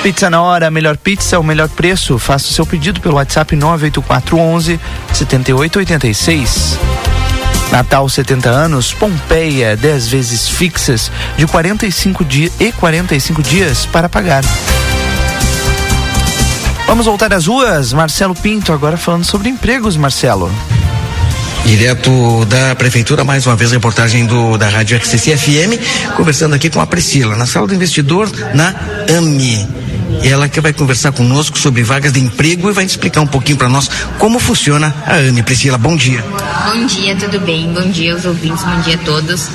Pizza na hora, melhor pizza, o melhor preço. Faça o seu pedido pelo WhatsApp 98411 7886. Natal 70 anos, Pompeia, 10 vezes fixas de 45 dias e 45 dias para pagar. Vamos voltar às ruas. Marcelo Pinto, agora falando sobre empregos, Marcelo. Direto da Prefeitura, mais uma vez reportagem do, da Rádio XCC FM, conversando aqui com a Priscila, na sala do investidor, na AMI ela que vai conversar conosco sobre vagas de emprego e vai explicar um pouquinho para nós como funciona a AME. Priscila, bom dia. Bom dia, tudo bem? Bom dia aos ouvintes, bom dia a todos.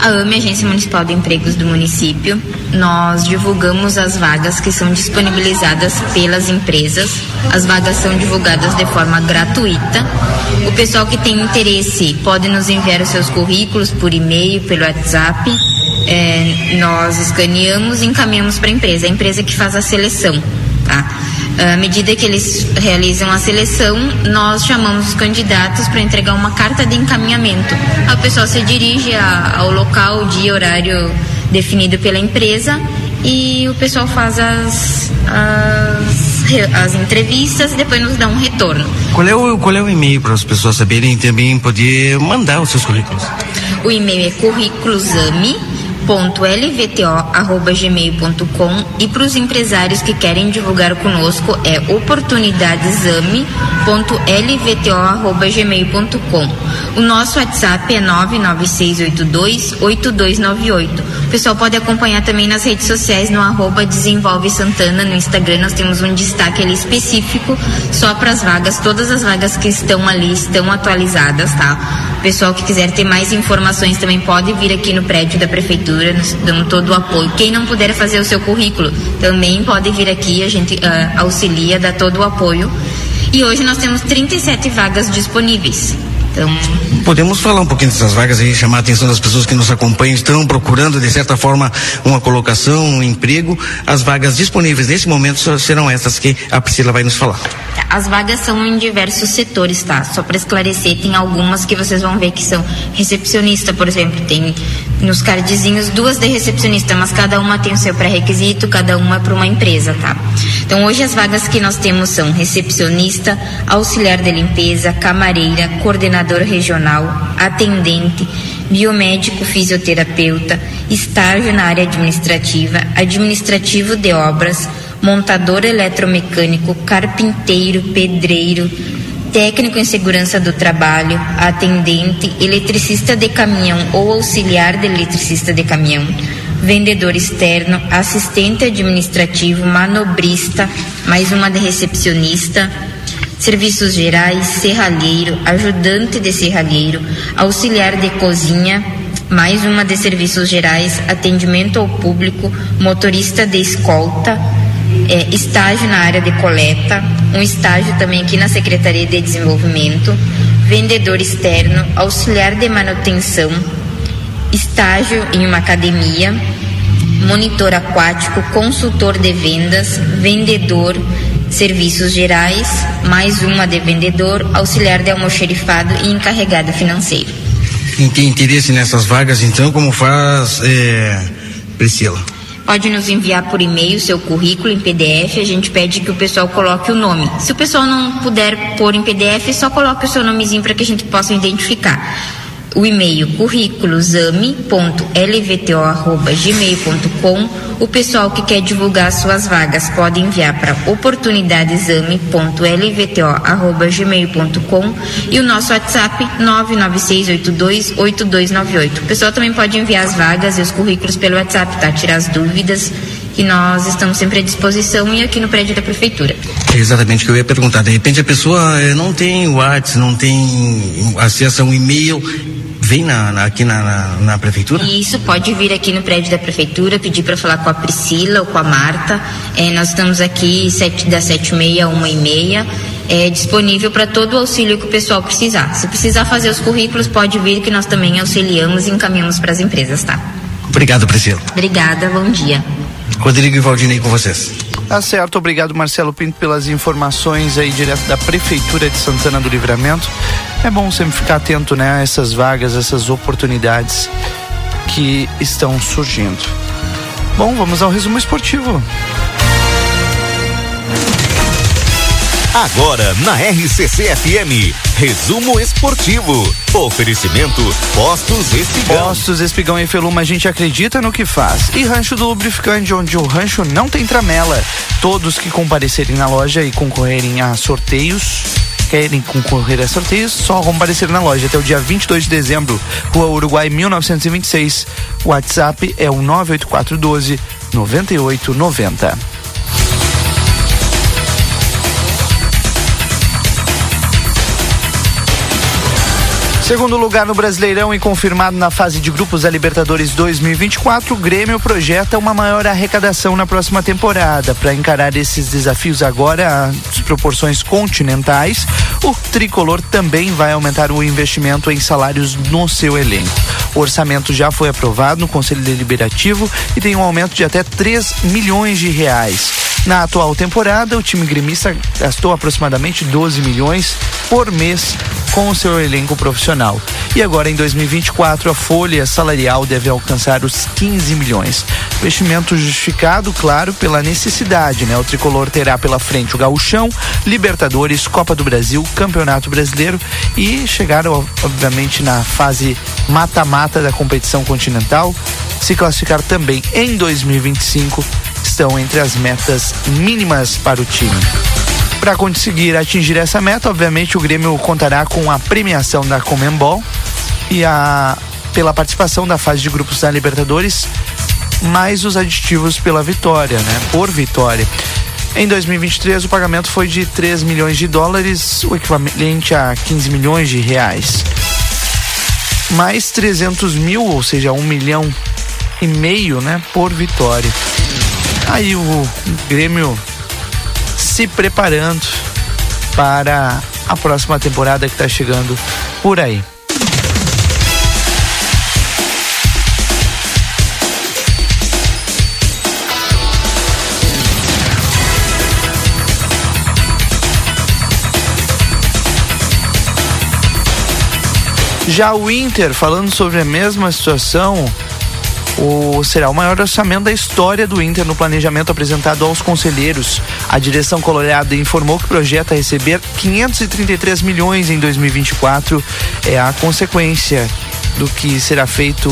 A AME, Agência Municipal de Empregos do município, nós divulgamos as vagas que são disponibilizadas pelas empresas. As vagas são divulgadas de forma gratuita. O pessoal que tem interesse pode nos enviar os seus currículos por e-mail, pelo WhatsApp é, nós escaneamos e encaminhamos para a empresa, a empresa que faz a seleção. Tá? À medida que eles realizam a seleção, nós chamamos os candidatos para entregar uma carta de encaminhamento. A pessoa se dirige a, ao local, dia, horário definido pela empresa e o pessoal faz as, as, as entrevistas e depois nos dá um retorno. Qual é o, qual é o e-mail para as pessoas saberem também poder mandar os seus currículos? O e-mail é currículosame oportunidadesame.gmail.com e para os empresários que querem divulgar conosco é oportunidadesame.lvto.gmail.com. O nosso WhatsApp é 996828298. O pessoal pode acompanhar também nas redes sociais no arroba Desenvolve Santana no Instagram. Nós temos um destaque ali específico só para as vagas. Todas as vagas que estão ali estão atualizadas, tá? Pessoal que quiser ter mais informações também pode vir aqui no prédio da prefeitura, nos damos todo o apoio. Quem não puder fazer o seu currículo também pode vir aqui, a gente uh, auxilia, dá todo o apoio. E hoje nós temos 37 vagas disponíveis. Então, podemos falar um pouquinho dessas vagas e chamar a atenção das pessoas que nos acompanham, estão procurando de certa forma uma colocação, um emprego. As vagas disponíveis nesse momento serão essas que a Priscila vai nos falar. As vagas são em diversos setores, tá? Só para esclarecer, tem algumas que vocês vão ver que são recepcionista, por exemplo, tem nos cardzinhos duas de recepcionista, mas cada uma tem o seu pré-requisito, cada uma é para uma empresa, tá? Então hoje as vagas que nós temos são recepcionista, auxiliar de limpeza, camareira, coordenador regional, atendente, biomédico fisioterapeuta, estágio na área administrativa, administrativo de obras, montador eletromecânico, carpinteiro, pedreiro, técnico em segurança do trabalho, atendente, eletricista de caminhão ou auxiliar de eletricista de caminhão, vendedor externo, assistente administrativo, manobrista, mais uma de recepcionista, serviços gerais, serralheiro, ajudante de serralheiro, auxiliar de cozinha, mais uma de serviços gerais, atendimento ao público, motorista de escolta, é, estágio na área de coleta, um estágio também aqui na Secretaria de Desenvolvimento, vendedor externo, auxiliar de manutenção, estágio em uma academia, monitor aquático, consultor de vendas, vendedor, serviços gerais, mais uma de vendedor, auxiliar de almoxerifado e encarregado financeiro. Quem tem interesse nessas vagas, então, como faz, é, Priscila? Pode nos enviar por e-mail seu currículo em PDF, a gente pede que o pessoal coloque o nome. Se o pessoal não puder pôr em PDF, só coloque o seu nomezinho para que a gente possa identificar. O e-mail currículosame.lvto@gmail.com. O pessoal que quer divulgar suas vagas pode enviar para oportunidadesame.lvto@gmail.com e o nosso WhatsApp 996828298. O pessoal também pode enviar as vagas e os currículos pelo WhatsApp, tá? Tirar as dúvidas que nós estamos sempre à disposição e aqui no prédio da prefeitura. É exatamente o que eu ia perguntar. De repente a pessoa eh, não tem WhatsApp, não tem acesso a um e-mail, vem na, na- aqui na, na, na prefeitura? Isso pode vir aqui no prédio da prefeitura, pedir para falar com a Priscila ou com a Marta. É, nós estamos aqui sete, das sete e meia a uma e meia, é, disponível para todo o auxílio que o pessoal precisar. Se precisar fazer os currículos, pode vir que nós também auxiliamos e encaminhamos para as empresas, tá? Obrigado, Priscila. Obrigada, bom dia. Rodrigo e Valdinei com vocês. Tá certo, obrigado Marcelo Pinto pelas informações aí direto da Prefeitura de Santana do Livramento. É bom sempre ficar atento, né, a essas vagas, essas oportunidades que estão surgindo. Bom, vamos ao resumo esportivo. Agora na RCC FM, resumo esportivo. Oferecimento Postos Espigão. Postos Espigão e Feluma, a gente acredita no que faz. E Rancho do Lubrificante, onde o rancho não tem tramela. Todos que comparecerem na loja e concorrerem a sorteios, querem concorrer a sorteios, só comparecer na loja até o dia 22 de dezembro, Rua Uruguai 1926. O WhatsApp é o 98412 9890. Segundo lugar no Brasileirão e confirmado na fase de grupos da Libertadores 2024, o Grêmio projeta uma maior arrecadação na próxima temporada. Para encarar esses desafios agora, as proporções continentais, o tricolor também vai aumentar o investimento em salários no seu elenco. O orçamento já foi aprovado no Conselho Deliberativo e tem um aumento de até 3 milhões de reais. Na atual temporada, o time gremista gastou aproximadamente 12 milhões por mês com o seu elenco profissional. E agora em 2024 a folha salarial deve alcançar os 15 milhões. Investimento justificado, claro, pela necessidade, né? O tricolor terá pela frente o Gauchão, Libertadores, Copa do Brasil, Campeonato Brasileiro e chegar obviamente na fase mata-mata da competição continental, se classificar também em 2025 estão entre as metas mínimas para o time. Para conseguir atingir essa meta, obviamente o Grêmio contará com a premiação da Comembol e a pela participação da fase de grupos da Libertadores, mais os aditivos pela vitória, né? Por vitória. Em 2023, o pagamento foi de 3 milhões de dólares, o equivalente a 15 milhões de reais. Mais 300 mil, ou seja, um milhão e meio, né? Por vitória. Aí o Grêmio se preparando para a próxima temporada que está chegando por aí. Já o Inter, falando sobre a mesma situação, o, será o maior orçamento da história do Inter no planejamento apresentado aos conselheiros. A direção colorada informou que projeta receber 533 milhões em 2024. É a consequência do que será feito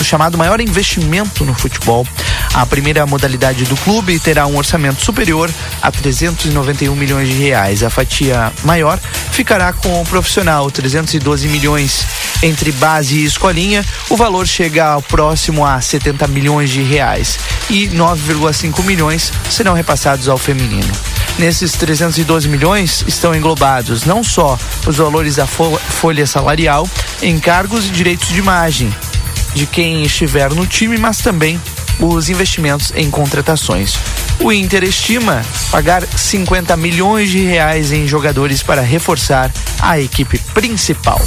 o chamado maior investimento no futebol. A primeira modalidade do clube terá um orçamento superior a 391 milhões de reais. A fatia maior ficará com o profissional, 312 milhões entre base e escolinha. O valor chega próximo a 70 milhões de reais e 9,5 milhões serão repassados ao feminino. Nesses 312 milhões estão englobados não só os valores da fo- folha salarial, encargos e direitos de imagem de quem estiver no time, mas também os investimentos em contratações. O Inter estima pagar 50 milhões de reais em jogadores para reforçar a equipe principal.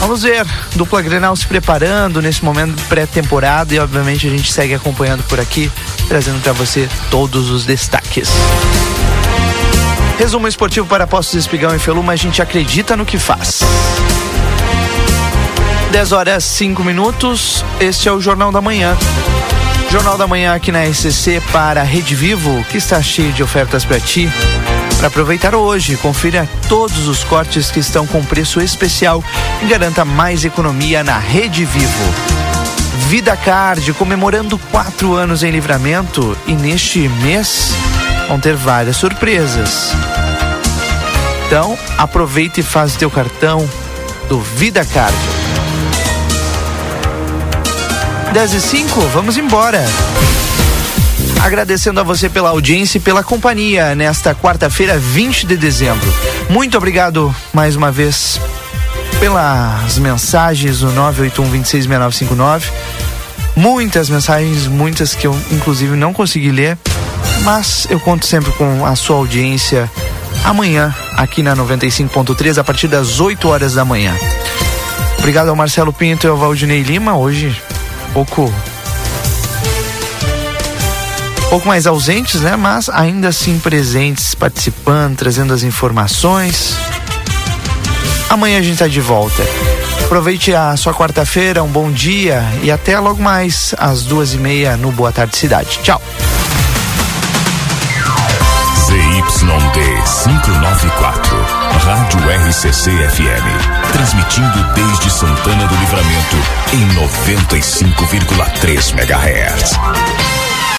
Vamos ver, dupla Grenal se preparando nesse momento pré-temporada e obviamente a gente segue acompanhando por aqui, trazendo para você todos os destaques. Resumo esportivo para Postos Espigão e Feluma, a gente acredita no que faz. 10 horas 5 minutos, este é o Jornal da Manhã. Jornal da Manhã aqui na SCC para Rede Vivo, que está cheio de ofertas para ti. Para aproveitar hoje. Confira todos os cortes que estão com preço especial e garanta mais economia na Rede Vivo. Vida Card comemorando quatro anos em livramento e neste mês vão ter várias surpresas. Então aproveita e faz o teu cartão do Vida Card. 10 e 5, vamos embora. Agradecendo a você pela audiência e pela companhia nesta quarta-feira, 20 de dezembro. Muito obrigado mais uma vez pelas mensagens no 981266959. Muitas mensagens, muitas que eu inclusive não consegui ler, mas eu conto sempre com a sua audiência amanhã aqui na 95.3 a partir das 8 horas da manhã. Obrigado ao Marcelo Pinto e ao Valdinei Lima, hoje pouco pouco mais ausentes, né? Mas ainda assim presentes, participando, trazendo as informações. Amanhã a gente está de volta. Aproveite a sua quarta-feira, um bom dia e até logo mais às duas e meia no Boa Tarde Cidade. Tchau. ZYD 594, Rádio RCC FM, transmitindo desde Santana do Livramento em 95,3 MHz.